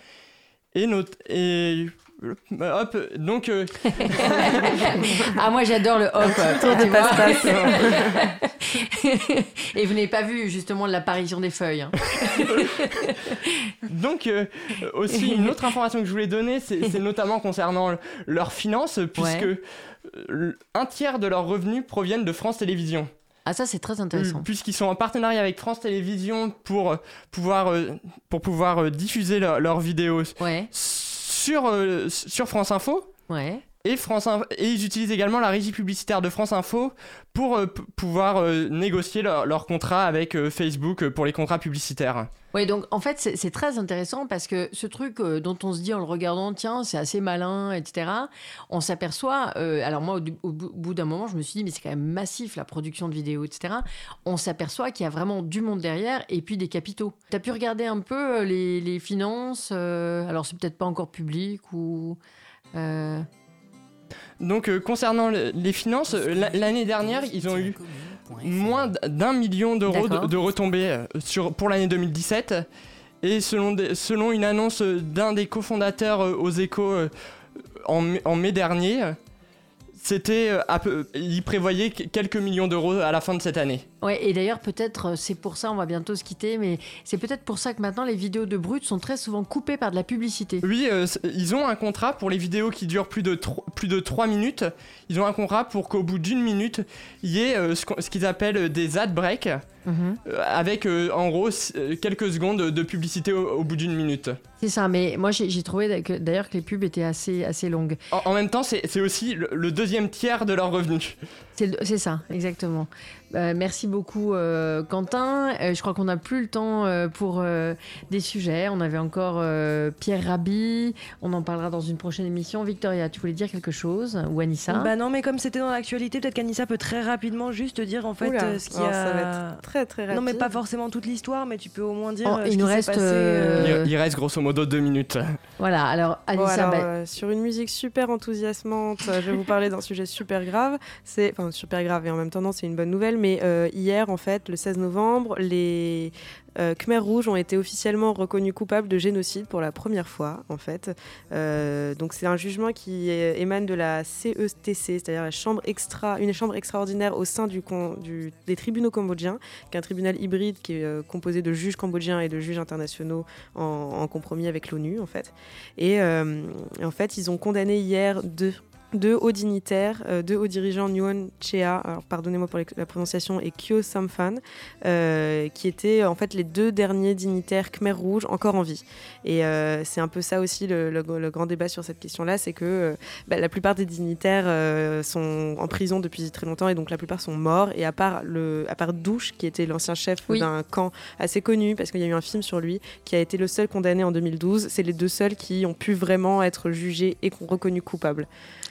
Et, notre, et Hop, donc. Euh, ah, moi j'adore le hop. Et vous n'avez pas vu justement l'apparition des feuilles. Hein. donc, euh, aussi, une autre information que je voulais donner, c'est notamment concernant leurs finances, puisque euh, un tiers de leurs revenus proviennent de France Télévisions. Ah ça c'est très intéressant. Puisqu'ils sont en partenariat avec France Télévisions pour pouvoir, pour pouvoir diffuser leurs vidéos ouais sur, euh, sur France Info. Ouais. Et, France et ils utilisent également la régie publicitaire de France Info pour euh, pouvoir euh, négocier leur, contrat avec Facebook pour les contrats publicitaires. Oui, donc en fait, c'est très intéressant parce que ce truc dont on se dit en le regardant, tiens, c'est assez malin, etc., on s'aperçoit, alors moi, au, bout d'un moment, je me suis dit, mais c'est quand même massif la production de vidéos, etc., on s'aperçoit qu'il y a vraiment du monde derrière et puis des capitaux. Tu as pu regarder un peu les finances, alors c'est peut-être pas encore public ou... Donc euh, concernant les finances, l'année dernière, ils ont eu moins d'un million d'euros de, retombées euh, sur, pour l'année 2017. Et selon, selon une annonce d'un des cofondateurs euh, aux échos en, mai dernier, c'était il prévoyait quelques millions d'euros à la fin de cette année. Ouais, et d'ailleurs peut-être euh, c'est pour ça on va bientôt se quitter, mais c'est peut-être pour ça que maintenant les vidéos de Brut sont très souvent coupées par de la publicité. Oui, euh, ils ont un contrat pour les vidéos qui durent plus de 3, plus de 3 minutes. Ils ont un contrat pour qu'au bout d'une minute, il y ait ce qu'ils appellent des ad breaks. Mhm. avec en gros quelques secondes de publicité au, bout d'une minute. C'est ça, mais moi j'ai trouvé d'ailleurs que les pubs étaient assez, assez longues. En, même temps, c'est aussi le, deuxième tiers de leurs revenus. C'est ça, exactement. Euh, merci beaucoup. Beaucoup Quentin. je crois qu'on n'a plus le temps pour des sujets. On avait encore Pierre Rabhi. On en parlera dans une prochaine émission. Victoria, tu voulais dire quelque chose Ou Anissa? Bah non, mais comme c'était dans l'actualité, peut-être qu'Anissa peut très rapidement juste dire en fait ce qui a. Ça va être très très rapide. Non, mais pas forcément toute l'histoire, mais tu peux au moins dire. Oh, ce il nous reste. Il, reste grosso modo deux minutes. Voilà, alors Anissa. Bah sur une musique super enthousiasmante, je vais vous parler d'un sujet super grave. C'est. Enfin, super grave et en même temps, non, c'est une bonne nouvelle, mais hier, en fait, le 16 novembre, les euh, Khmer Rouge ont été officiellement reconnus coupables de génocide pour la première fois, en fait. Euh, donc c'est un jugement qui émane de la CETC, c'est-à-dire la chambre une chambre extraordinaire au sein des tribunaux cambodgiens, qui est un tribunal hybride qui est euh, composé de juges cambodgiens et de juges internationaux en, en compromis avec l'ONU, en fait. Et en fait, ils ont condamné hier deux deux hauts dignitaires, euh, deux hauts dirigeants, Nguyen Chea, pardonnez-moi pour la prononciation, et Kyo Samfan, euh, qui étaient en fait les deux derniers dignitaires Khmer Rouge encore en vie. Et euh, c'est un peu ça aussi le, grand débat sur cette question-là, c'est que bah, la plupart des dignitaires sont en prison depuis très longtemps et donc la plupart sont morts. Et à part, le, à part Douche, qui était l'ancien chef d'un camp assez connu, parce qu'il y a eu un film sur lui, qui a été le seul condamné en 2012, c'est les deux seuls qui ont pu vraiment être jugés et reconnus coupables.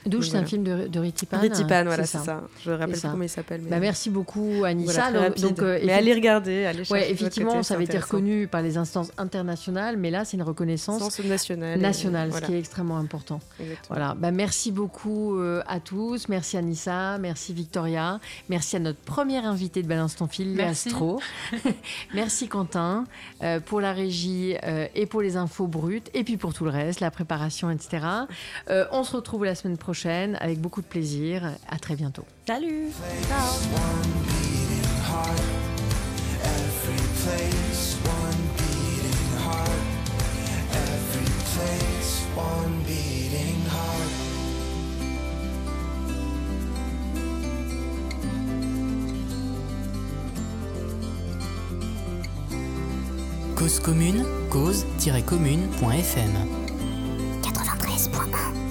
Douche, c'est un film de, de Ritipan. Ritipan, voilà, c'est ça. Je me rappelle pas comment il s'appelle. Bah, merci beaucoup, Anissa. donc, euh, mais allez regarder, allez ouais, effectivement, ça avait été reconnu par les instances internationales, mais là, c'est une reconnaissance nationale, nationale ce qui est extrêmement important. Voilà. Bah, merci beaucoup euh, à tous. Merci Anissa, merci Victoria, merci à notre première invitée de Balance ton fil, Astro. merci Quentin euh, pour la régie et pour les infos brutes, et puis pour tout le reste, la préparation, etc. on se retrouve la semaine prochaine avec beaucoup de plaisir. À très bientôt. Salut. Cause commune, cause-commune.fm 93.1